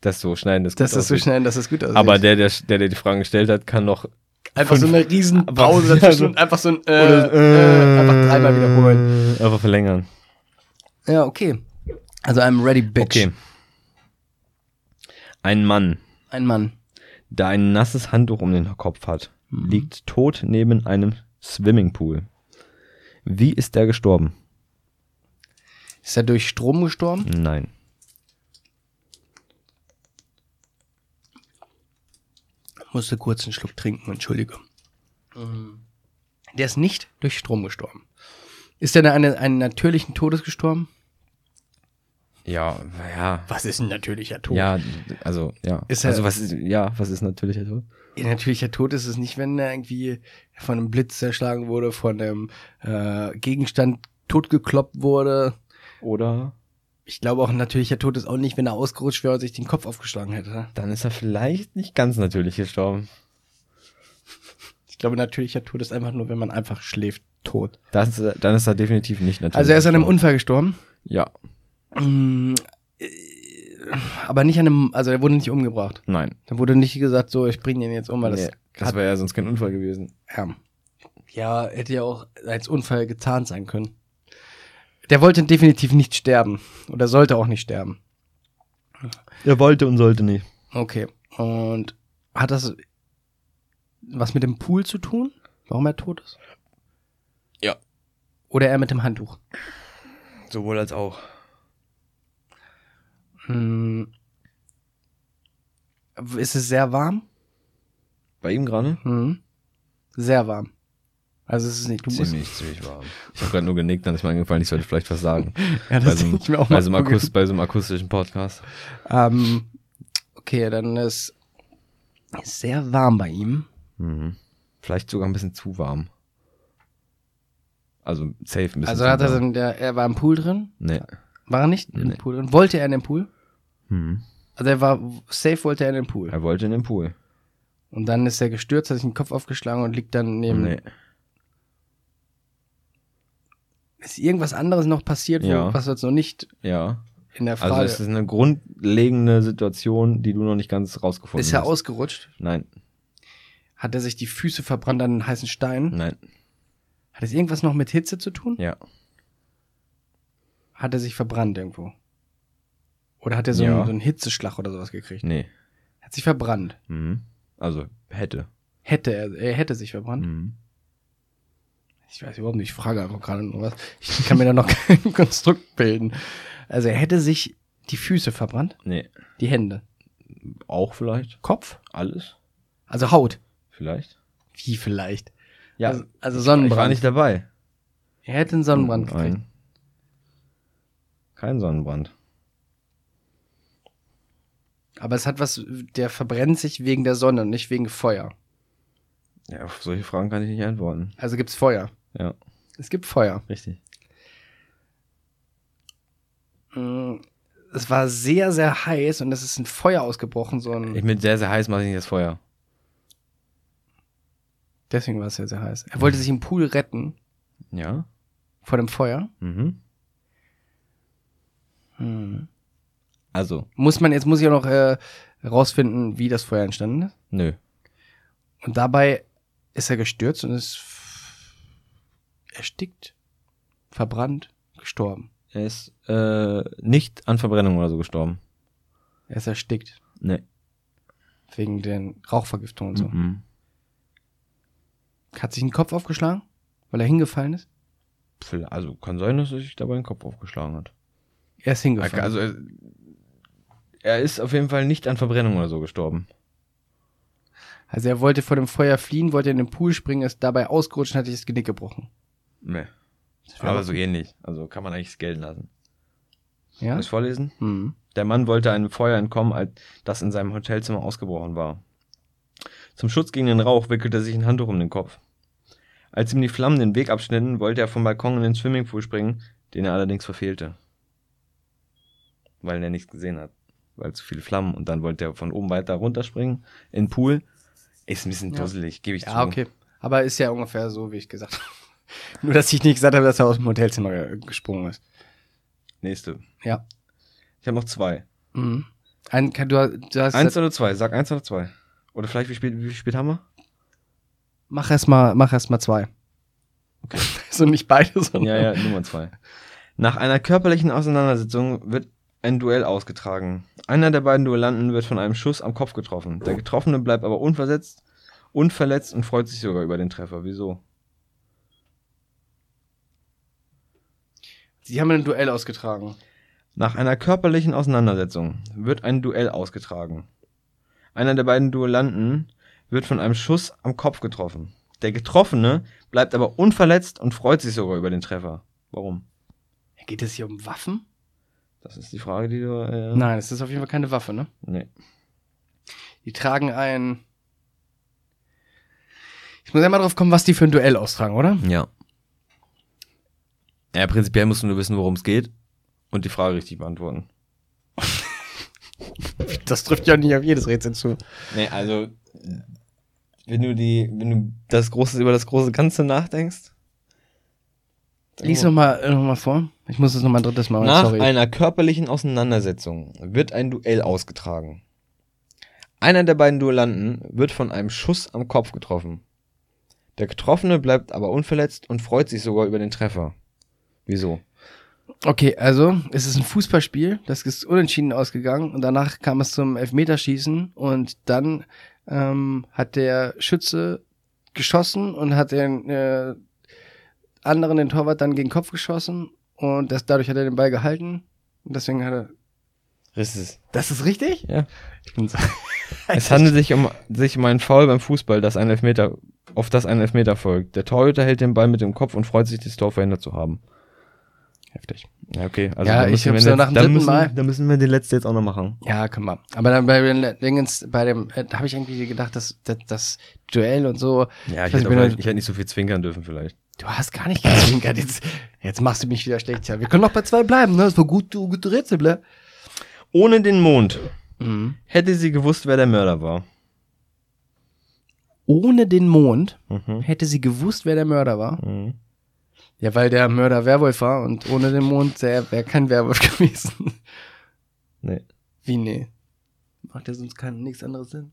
Das so schneiden, das dass das so schnell, dass das gut aussieht. Aber der, der, der, der die Fragen gestellt hat, kann noch einfach so eine riesen aber- Pause ja, dazwischen und einfach so ein, äh, oder, äh, einfach dreimal wiederholen. Äh, Einfach verlängern. Ja, okay. Also I'm ready, bitch. Okay. Ein Mann, Ein Mann. der ein nasses Handtuch um den Kopf hat, Mhm. liegt tot neben einem Swimmingpool. Wie ist er gestorben? Ist er durch Strom gestorben? Nein. Musste kurz einen Schluck trinken, entschuldige. Der ist nicht durch Strom gestorben. Ist er eine, einen natürlichen Todes gestorben? Ja, ja. Was ist ein natürlicher Tod? Ja, also, ja. Ist er- also, was ist, ja, was ist natürlich Tod? Ein natürlicher Tod ist es nicht, wenn er irgendwie von einem Blitz zerschlagen wurde, von einem äh, Gegenstand totgekloppt wurde. Oder Ich glaube auch ein natürlicher Tod ist auch nicht, wenn er ausgerutscht wäre und sich den Kopf aufgeschlagen hätte. dann ist er vielleicht nicht ganz natürlich gestorben. Ich glaube, natürlicher Tod ist einfach nur, wenn man einfach schläft, tot. Das, ist- dann ist er definitiv nicht natürlich. Also er ist an einem. Unfall gestorben. Ja, Mm, äh, Aber nicht an einem, also er wurde nicht umgebracht. nein. Da wurde nicht gesagt, so, ich bringe ihn jetzt um, weil das Nee, das hat, wäre ja sonst kein Unfall gewesen. ja. ja, hätte ja auch als Unfall getarnt sein können. Der wollte definitiv nicht sterben. Oder sollte auch nicht sterben. Er wollte und sollte nicht. Okay. Und hat das was mit dem Pool zu tun? Warum er tot ist? Ja. Oder er mit dem Handtuch? Sowohl als auch. Hm. Ist es sehr warm? Bei ihm gerade? Hm. Sehr warm. Also es ist nicht, du musst, Ziemlich, ziemlich warm. Ich habe gerade nur genickt, dann ist mir eingefallen, ich sollte vielleicht was sagen. Ja, bei, das so einem, denk ich mir auch bei, so einem Akust, bei so einem akustischen Podcast. ähm, okay, dann ist, ist sehr warm bei ihm. Mhm. Vielleicht sogar ein bisschen zu warm. Also safe ein bisschen Also hat er, warm. dann, der, er war im Pool drin? Nee. War er nicht im Nee. Pool drin? Wollte er in den Pool? Mhm. Also er war, safe wollte er in den Pool. Er wollte in den Pool. Und dann ist er gestürzt, hat sich den Kopf aufgeschlagen und liegt dann neben. Nee. Ist irgendwas anderes noch passiert, wo, Ja. was jetzt noch nicht Ja. in der Frage Also es ist eine grundlegende Situation, die du noch nicht ganz rausgefunden Ist er hast. ausgerutscht? Nein, Hat er sich die Füße verbrannt an den heißen Stein? nein, Hat es irgendwas noch mit Hitze zu tun? ja. Hat er sich verbrannt irgendwo? Oder hat er so, Ja. einen, so einen Hitzeschlag oder sowas gekriegt? Nee. Hat sich verbrannt. Mhm. Also hätte. Hätte er, er hätte sich verbrannt. Mhm. Ich weiß überhaupt nicht, ich frage einfach gerade nur was. Ich kann mir da noch kein Konstrukt bilden. Also er hätte sich die Füße verbrannt, Nee. die Hände. Auch vielleicht. Kopf? Alles? Also Haut. Vielleicht. Wie vielleicht? Ja. Also, also Ich war Sonnenbrand. nicht dabei. er hätte einen Sonnenbrand gekriegt. Nein. Kein Sonnenbrand. Aber es hat was, der verbrennt sich wegen der Sonne und nicht wegen Feuer. Ja, auf solche Fragen kann ich nicht antworten. Also gibt's Feuer. Ja, Es gibt Feuer. richtig. Mm, Es war sehr, sehr heiß und es ist ein Feuer ausgebrochen, so ein. Ich mit sehr, sehr heiß mache ich nicht das Feuer. Deswegen war es sehr, sehr heiß. Er wollte sich im Pool retten Ja. vor dem Feuer. Mhm. Hm. Also, Muss man, jetzt muss ich auch noch äh, rausfinden, wie das Feuer entstanden ist. nö. Und dabei ist er gestürzt und ist erstickt, verbrannt, gestorben. Er ist äh, nicht an Verbrennung oder so gestorben. Er ist erstickt. Nee. Wegen den Rauchvergiftungen und so. Mhm. Hat sich den Kopf aufgeschlagen, weil er hingefallen ist? Also kann sein, dass er sich dabei den Kopf aufgeschlagen hat. Er ist hingefallen. Also er, er ist auf jeden Fall nicht an Verbrennung oder so gestorben. Also er wollte vor dem Feuer fliehen, wollte in den Pool springen, ist dabei ausgerutscht und hat sich das Genick gebrochen. Nee. Aber so ähnlich. Also kann man eigentlich gelten lassen. Ja? Soll ich vorlesen? Hm. Der Mann wollte einem Feuer entkommen, als das in seinem Hotelzimmer ausgebrochen war. Zum Schutz gegen den Rauch wickelte er sich ein Handtuch um den Kopf. Als ihm die Flammen den Weg abschnitten, wollte er vom Balkon in den Swimmingpool springen, den er allerdings verfehlte. Weil er nichts gesehen hat. Weil zu viele Flammen. Und dann wollte er von oben weiter runterspringen in den Pool. Ist ein bisschen Ja. dusselig, gebe ich zu. Ja, okay. Aber ist ja ungefähr so, wie ich gesagt habe. Nur, dass ich nicht gesagt habe, dass er aus dem Hotelzimmer ge- gesprungen ist. Nächste. Ja. Ich habe noch zwei. Mhm. Ein, kann- du, du hast Eins oder zwei? Sag eins oder zwei. Oder vielleicht, wie spät, wie spät haben wir? mach erst mal, mach erst mal zwei. Okay. so nicht beide, sondern. Ja, ja, Nummer zwei. Nach einer körperlichen Auseinandersetzung wird ein Duell ausgetragen. Einer der beiden Duellanten wird von einem Schuss am Kopf getroffen. Der Getroffene bleibt aber unversetzt, unverletzt und freut sich sogar über den Treffer. Wieso? Sie haben ein Duell ausgetragen. Nach einer körperlichen Auseinandersetzung wird ein Duell ausgetragen. Einer der beiden Duellanten wird von einem Schuss am Kopf getroffen. Der Getroffene bleibt aber unverletzt und freut sich sogar über den Treffer. Warum? Geht es hier um Waffen? Das ist die Frage, die du. Äh, Nein, es ist auf jeden Fall keine Waffe, ne? Nee. Die tragen ein. Ich muss ja mal drauf kommen, was die für ein Duell austragen, oder? Ja. Ja, prinzipiell musst du nur wissen, worum es geht und die Frage richtig beantworten. Das trifft ja nicht auf jedes Rätsel zu. Nee, also wenn du die, wenn du das große über das große Ganze nachdenkst. Lies noch mal, äh, noch mal vor. Ich muss es noch mal ein drittes Mal. Nach sorry. einer körperlichen Auseinandersetzung wird ein Duell ausgetragen. Einer der beiden Duellanten wird von einem Schuss am Kopf getroffen. Der Getroffene bleibt aber unverletzt und freut sich sogar über den Treffer. Wieso? Okay, also es ist ein Fußballspiel, das ist unentschieden ausgegangen und danach kam es zum Elfmeterschießen und dann ähm, hat der Schütze geschossen und hat den äh, anderen, den Torwart, dann gegen den Kopf geschossen und das, dadurch hat er den Ball gehalten und deswegen hat er... Das ist, Das ist richtig? ja. Ich so Es handelt sich um, sich um einen Foul beim Fußball, das einen Elfmeter auf das ein Elfmeter folgt. Der Torhüter hält den Ball mit dem Kopf und freut sich, das Tor verhindert zu haben. Heftig. Ja, okay. Also Ja, ich müssen wir hab's ja jetzt- nach dem dritten müssen, Mal- Da müssen wir den letzten jetzt auch noch machen. Ja, kann man. Aber dann bei den Dingens, bei dem, äh, habe ich irgendwie gedacht, dass, dass das Duell und so. Ja, ich, ich, hätte, bin, ich hätte nicht so viel zwinkern dürfen vielleicht. du hast gar nicht gezwinkert. Jetzt, jetzt machst du mich wieder schlecht. Ja, wir können noch bei zwei bleiben, ne? Das war gut, du, gute Rätsel, bля. Ohne den Mond Mhm. hätte sie gewusst, wer der Mörder war. Ohne den Mond Mhm. hätte sie gewusst, wer der Mörder war. Mhm. Ja, weil der Mörder Werwolf war und ohne den Mond wäre wär kein Werwolf gewesen. Nee. Wie nee? Macht ja sonst kein nichts anderes Sinn.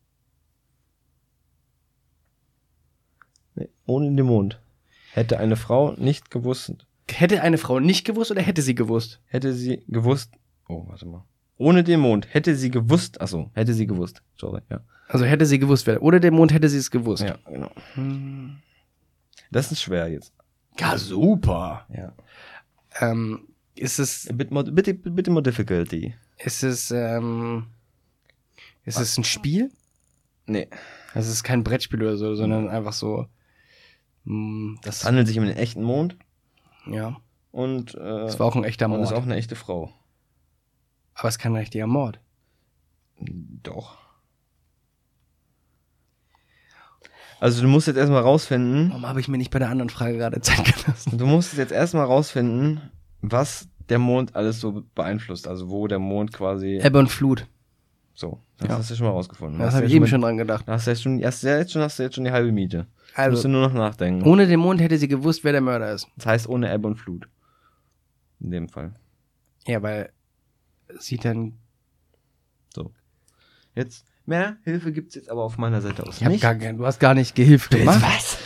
nee. Ohne den Mond hätte eine Frau nicht gewusst, Hätte eine Frau nicht gewusst oder hätte sie gewusst? hätte sie gewusst. Oh, warte mal. Ohne den Mond hätte sie gewusst. Achso, hätte sie gewusst. Sorry, ja. Also hätte sie gewusst, wer. Ohne den Mond hätte sie es gewusst. Ja, genau. Hm. Das ist schwer jetzt. Ja, super. Ja. Ähm, ist es, Bitte, more- bitte, bitte more difficulty. ist es, ähm, ist es ein Spiel? Nee. Also es ist kein Brettspiel oder so, sondern einfach so, mh, Es das, handelt sich um einen echten Mond ja, und, äh, das war auch ein echter und Mord. ist auch eine echte Frau. Aber es ist kein richtiger Mord. Doch. Also du musst jetzt erstmal rausfinden, Warum habe ich mir nicht bei der anderen Frage gerade Zeit gelassen? du musst jetzt erstmal rausfinden, was der Mond alles so beeinflusst. Also wo der Mond quasi. Ebbe und Flut. So, das Ja. hast du schon mal rausgefunden. Das Hast habe ich eben schon dran gedacht. Da hast du jetzt schon, ja, jetzt schon hast du jetzt schon die halbe Miete. Also, musst du nur noch nachdenken. ohne den Mond hätte sie gewusst, wer der Mörder ist. Das heißt ohne Ebbe und Flut. In dem Fall. Ja, weil sie dann. Jetzt, mehr Hilfe gibt's jetzt aber auf meiner Seite aus. Ich hab gar, kein- du hast gar nicht gehilft gemacht. Was?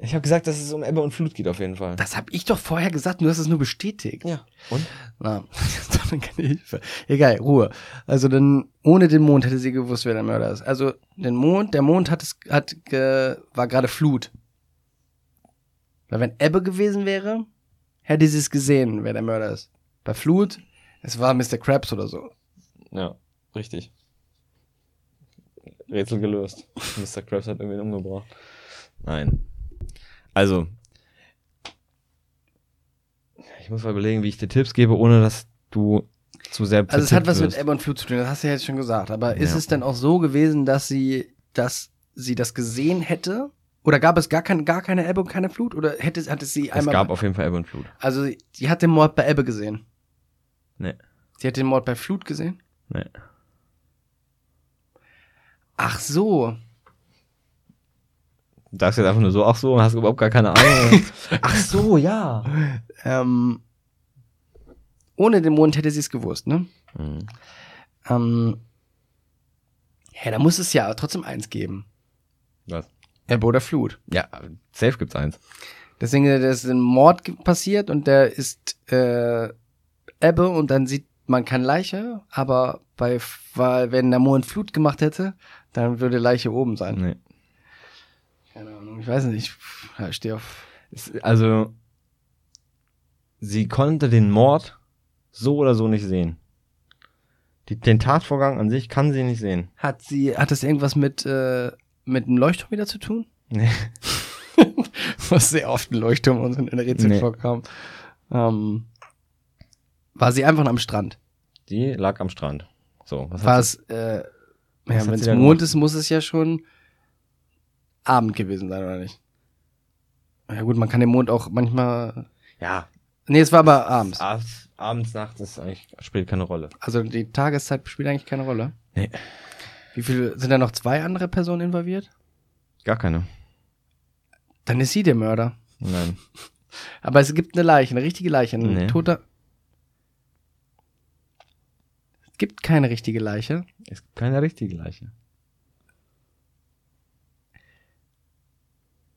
Ich habe gesagt, dass es um Ebbe und Flut geht auf jeden Fall. Das habe ich doch vorher gesagt, du hast es nur bestätigt. ja. Und? Na, das ist doch dann keine Hilfe. Egal, Ruhe. Also dann, ohne den Mond hätte sie gewusst, wer der Mörder ist. Also den Mond, der Mond hat es, hat, ge, war gerade Flut. Weil wenn Ebbe gewesen wäre, hätte sie es gesehen, wer der Mörder ist. Bei Flut, es war Mr. Krabs oder so. Ja, richtig. Rätsel gelöst. Mr. Krabs hat irgendwen umgebracht. Nein. Also. Ich muss mal überlegen, wie ich dir Tipps gebe, ohne dass du zu sehr Also es hat was mit wirst. Ebbe und Flut zu tun, das hast du ja jetzt schon gesagt. Aber ist Ja. es denn auch so gewesen, dass sie, dass sie das gesehen hätte? Oder gab es gar, kein, gar keine Ebbe und keine Flut? Oder hätte, hatte sie Es einmal. gab auf jeden Fall Ebbe und Flut. also sie, sie hat den Mord bei Ebbe gesehen. Nee. Sie hat den Mord bei Flut gesehen? Nee. Ach so. Du sagst jetzt einfach nur so, ach so, hast überhaupt gar keine Ahnung. ach so, ja. Ähm, ohne den Mond hätte sie es gewusst, ne? Mhm. Ähm, ja, da muss es ja trotzdem eins geben. Was? Ebbe oder Flut. Ja, safe gibt's eins. Deswegen da ist ein Mord passiert und der ist äh, Ebbe und dann sieht man keine Leiche, aber bei weil wenn der Mond Flut gemacht hätte, dann würde Leiche oben sein. Nee. Keine Ahnung, ich weiß nicht. Ich ja, stehe auf. Also, sie konnte den Mord so oder so nicht sehen. Die, den Tatvorgang an sich kann sie nicht sehen. Hat sie, hat das irgendwas mit äh, mit einem Leuchtturm wieder zu tun? Nee. Was sehr oft ein Leuchtturm uns in den Rätseln Nee. vorkam. Ähm, war sie einfach am Strand? Die lag am Strand. So, was War es, äh, ja, wenn es Mond ist, muss es ja schon Abend gewesen sein, oder nicht? Ja gut, man kann den Mond auch manchmal. Ja, Nee, es war aber abends. abends, abends, nachts ist eigentlich, spielt keine Rolle. Also die Tageszeit spielt eigentlich keine Rolle. Nee. Wie viele sind da noch zwei andere Personen involviert? Gar keine. Dann ist sie der Mörder. Nein. Aber es gibt eine Leiche, eine richtige Leiche, ein Nee. toter. Es gibt keine richtige Leiche. Es gibt keine richtige Leiche.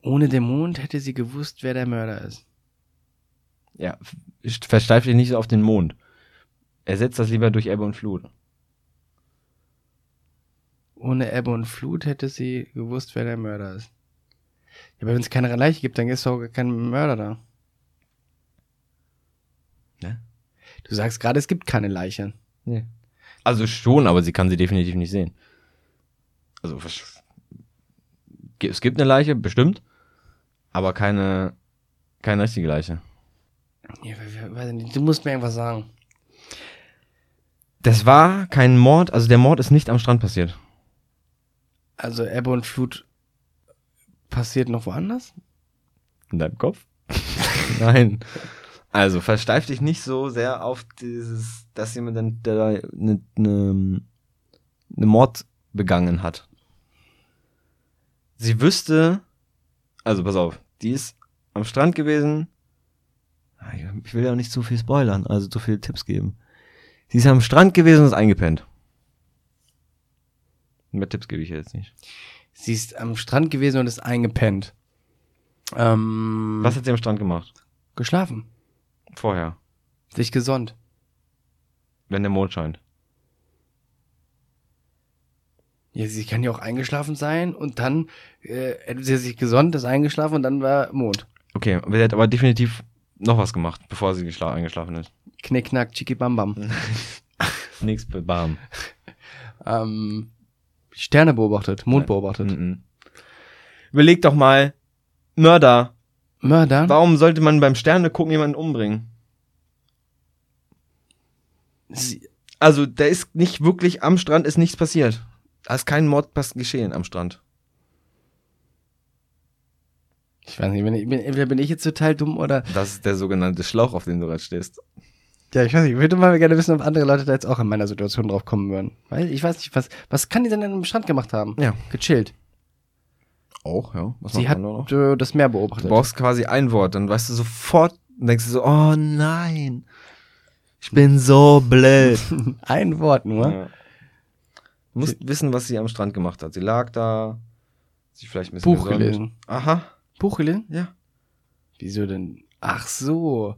Ohne den Mond hätte sie gewusst, wer der Mörder ist. Ja, versteif dich nicht so auf den Mond. Ersetzt das lieber durch Ebbe und Flut. Ohne Ebbe und Flut hätte sie gewusst, wer der Mörder ist. Ja, aber wenn es keine Leiche gibt, dann ist doch kein Mörder da. Ne? Du sagst gerade, es gibt keine Leiche. Nee. Also schon, aber sie kann sie definitiv nicht sehen. Also Es gibt eine Leiche, bestimmt, aber keine, keine richtige Leiche. Ja, du musst mir irgendwas sagen. Das war kein Mord, also der Mord ist nicht am Strand passiert. Also Ebbe und Flut passiert noch woanders? In deinem Kopf? Nein. Also, versteif dich nicht so sehr auf dieses, dass jemand dann da eine ne, ne Mord begangen hat. Sie wüsste, also pass auf, die ist am Strand gewesen. Ah, Ich will ja auch nicht zu viel spoilern, also zu viele Tipps geben. Sie ist am Strand gewesen und ist eingepennt. Mehr Tipps gebe ich jetzt nicht. Sie ist am Strand gewesen und ist eingepennt. Ähm, Was hat sie am Strand gemacht? Geschlafen. Vorher, Sich gesonnt. wenn der Mond scheint. Ja, sie kann ja auch eingeschlafen sein und dann äh, hätte sie sich gesonnt, ist eingeschlafen und dann war Mond. Okay, aber sie hat aber definitiv noch was gemacht, bevor sie geschla- eingeschlafen ist. Knick, knack, chiki, bam, bam. Nix bebarm. Ähm, Sterne beobachtet, Mond beobachtet. Mhm. Überleg doch mal, Mörder, Mörder? warum sollte man beim Sterne gucken jemanden umbringen? Sie, Also, da ist nicht wirklich am Strand ist nichts passiert. Da ist kein Mord pass- geschehen am Strand. ich weiß nicht, bin ich, bin, entweder bin ich jetzt total dumm oder. Das ist der sogenannte Schlauch, auf den du gerade stehst. Ja, ich weiß nicht, ich würde mal gerne wissen, ob andere Leute da jetzt auch in meiner Situation drauf kommen würden. Weil ich weiß nicht, was, was kann die denn am Strand gemacht haben? Ja. Gechillt. Auch, ja. Was Sie hat man da noch? äh, das Meer Du beobachtet. brauchst quasi ein Wort, dann weißt du sofort, dann denkst du so, oh nein, ich bin so blöd. Ein Wort nur. Ja. Du musst wissen, was sie am Strand gemacht hat. Sie lag da, sich vielleicht ein bisschen Buch gelesen. Aha, Buch gelesen? ja. Wieso denn? Ach so.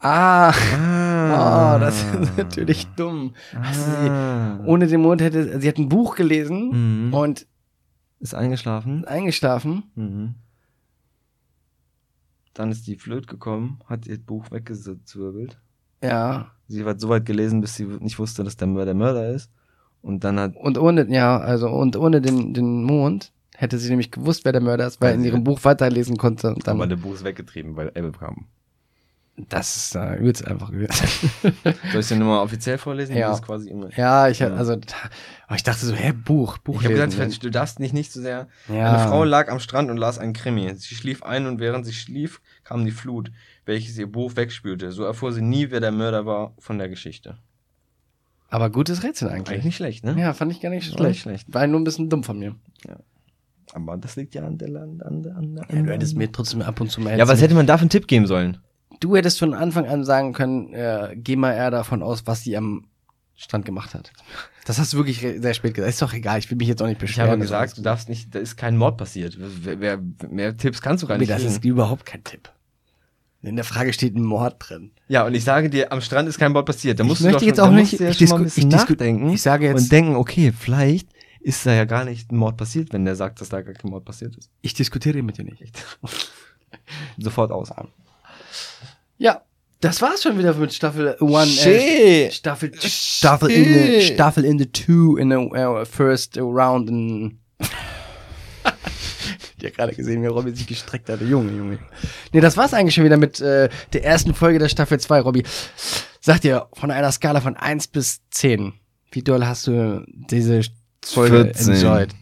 Ah, Ah, oh, das ist natürlich dumm. Also sie, Ah. ohne den Mond hätte, sie hat ein Buch gelesen Mhm. und Ist eingeschlafen. eingeschlafen. Mhm. Dann ist die Flöt gekommen, hat ihr Buch weggezwirbelt. Ja. Sie hat so weit gelesen, bis sie nicht wusste, dass der Mörder Mörder ist. Und dann hat Und ohne, ja, also, und ohne den, den Mond hätte sie nämlich gewusst, wer der Mörder ist, weil in ihrem Buch weiterlesen konnte. Und aber dann, der Buch ist weggetrieben, weil Ebbe kam. Das ist äh, übelst einfach gewesen. Soll ich den nochmal offiziell vorlesen? Ja. Das ist quasi immer. ja, ich, Ja. also, aber ich dachte so, hä, Buch, Buch Ich habe lesen. gesagt, du darfst nicht, nicht so sehr. ja. Eine Frau lag am Strand und las einen Krimi. Sie schlief ein und während sie schlief, kam die Flut, welches ihr Buch wegspülte. So erfuhr sie nie, wer der Mörder war von der Geschichte. aber gutes Rätsel eigentlich. Eigentlich nicht schlecht, ne? Ja, fand ich gar nicht War schlecht. nicht schlecht. War nur ein bisschen dumm von mir. Aber das liegt ja an der Land, an der, an der, Ja, du hättest mir trotzdem ab und zu mal Ja, was hätte man da für einen Tipp geben sollen? Du hättest von Anfang an sagen können, äh, geh mal eher davon aus, was sie am Strand gemacht hat. Das hast du wirklich sehr spät gesagt. Ist doch egal, ich will mich jetzt auch nicht Ich beschweren. habe gesagt, du darfst nicht, da ist kein Mord passiert. Wer, wer, mehr Tipps kannst du gar Nee, nicht das geben. ist überhaupt kein Tipp. In der Frage steht ein Mord drin. Ja, und ich sage dir, am Strand ist kein Mord passiert. Da musst möchte du doch jetzt schon, auch nicht- ich schon mal ein disku- bisschen ich nachdenken ich sage jetzt- und denken, okay, vielleicht ist da ja gar nicht ein Mord passiert, wenn der sagt, dass da gar kein Mord passiert ist. Ich diskutiere mit dir nicht. Sofort aus. Ja, das war's schon wieder mit Staffel 1. Shit. Äh, Staffel, Staffel in the, Staffel in the two in the uh, first round in Ich hab gerade gesehen, wie Robby sich gestreckt hatte. Junge, Junge. Nee, das war's eigentlich schon wieder mit äh, der ersten Folge der Staffel 2, Robby. Sag dir, von einer Skala von 1 bis 10, wie doll hast du diese Folge 14. enjoyed?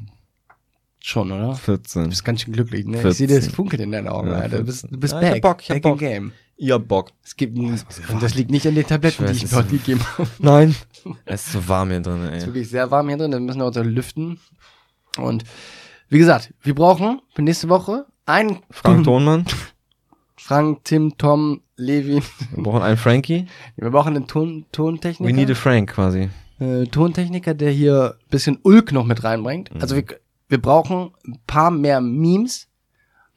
Schon, oder? 14. Du bist ganz schön glücklich, ne? Ich 14. sehe das Funkeln in deinen Augen, Ja, Alter. Du bist, du bist Ja, ich hab back, Bock, ich hab back Bock. in game. Ihr Bock. Es gibt ein, und das liegt nicht an den Tabletten, Ich weiß, die ich es mir heute ist- gegeben habe. Nein. Es ist so warm hier drin, Es ist ey. wirklich sehr warm hier drin, wir müssen auch so lüften. Und wie gesagt, wir brauchen für nächste Woche einen Frank Tonmann. Frank, Tim, Tom, Levi. Wir brauchen einen Frankie. Wir brauchen einen Ton, Tontechniker. We need a Frank quasi. äh, Tontechniker, der hier ein bisschen Ulk noch mit reinbringt. Mhm. Also wir, wir brauchen ein paar mehr Memes.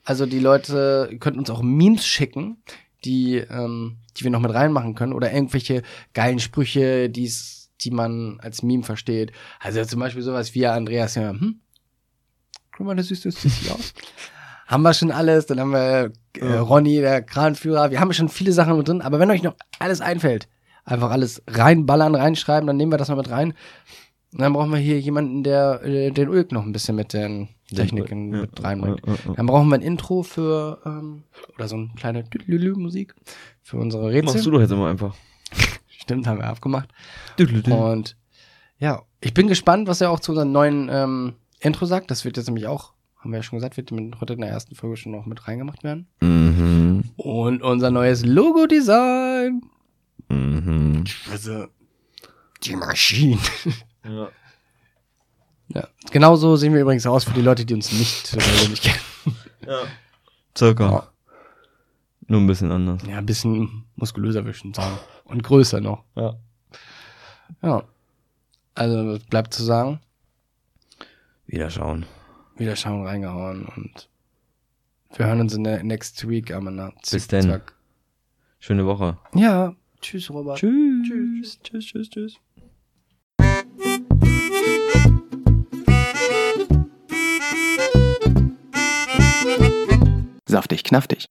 Also die Leute könnten uns auch Memes schicken, die, ähm, die wir noch mit reinmachen können. Oder irgendwelche geilen Sprüche, die's, die man als Meme versteht. Also zum Beispiel sowas wie Andreas, ja, hm? Guck mal, das sieht das sieht aus. haben wir schon alles. Dann haben wir äh, Ronny, der Kranführer. Wir haben schon viele Sachen mit drin. Aber wenn euch noch alles einfällt, einfach alles reinballern, reinschreiben, dann nehmen wir das mal mit rein. Und dann brauchen wir hier jemanden, der äh, den Ulk noch ein bisschen mit den Techniken Ja, mit reinbringt. ja, ja. Dann brauchen wir ein Intro für, ähm, oder so eine kleine Tüdelü-Musik für unsere Rätsel. Machst du doch jetzt immer einfach. Stimmt, haben wir abgemacht. Und ja, ich bin gespannt, was er auch zu unserem neuen ähm, Intro sagt. Das wird jetzt nämlich auch, haben wir ja schon gesagt, wird mit, heute in der ersten Folge schon noch mit reingemacht werden. Mhm. Und unser neues Logo-Design. Mhm. Also, die Maschine. Ja. Ja, genauso sehen wir übrigens aus für die Leute, die uns nicht persönlich kennen. Circa. Ja. Nur ein bisschen anders. Ja, ein bisschen muskulöser würde ich schon sagen. Und größer noch. Ja. Ja. Also, bleibt zu sagen, Wieder schauen. wieder schauen, reingehauen und wir hören uns in der next week am Bis denn. Schöne Woche. Ja, tschüss, Robert. Tschüss. Tschüss, tschüss, tschüss. Saftig, knaftig.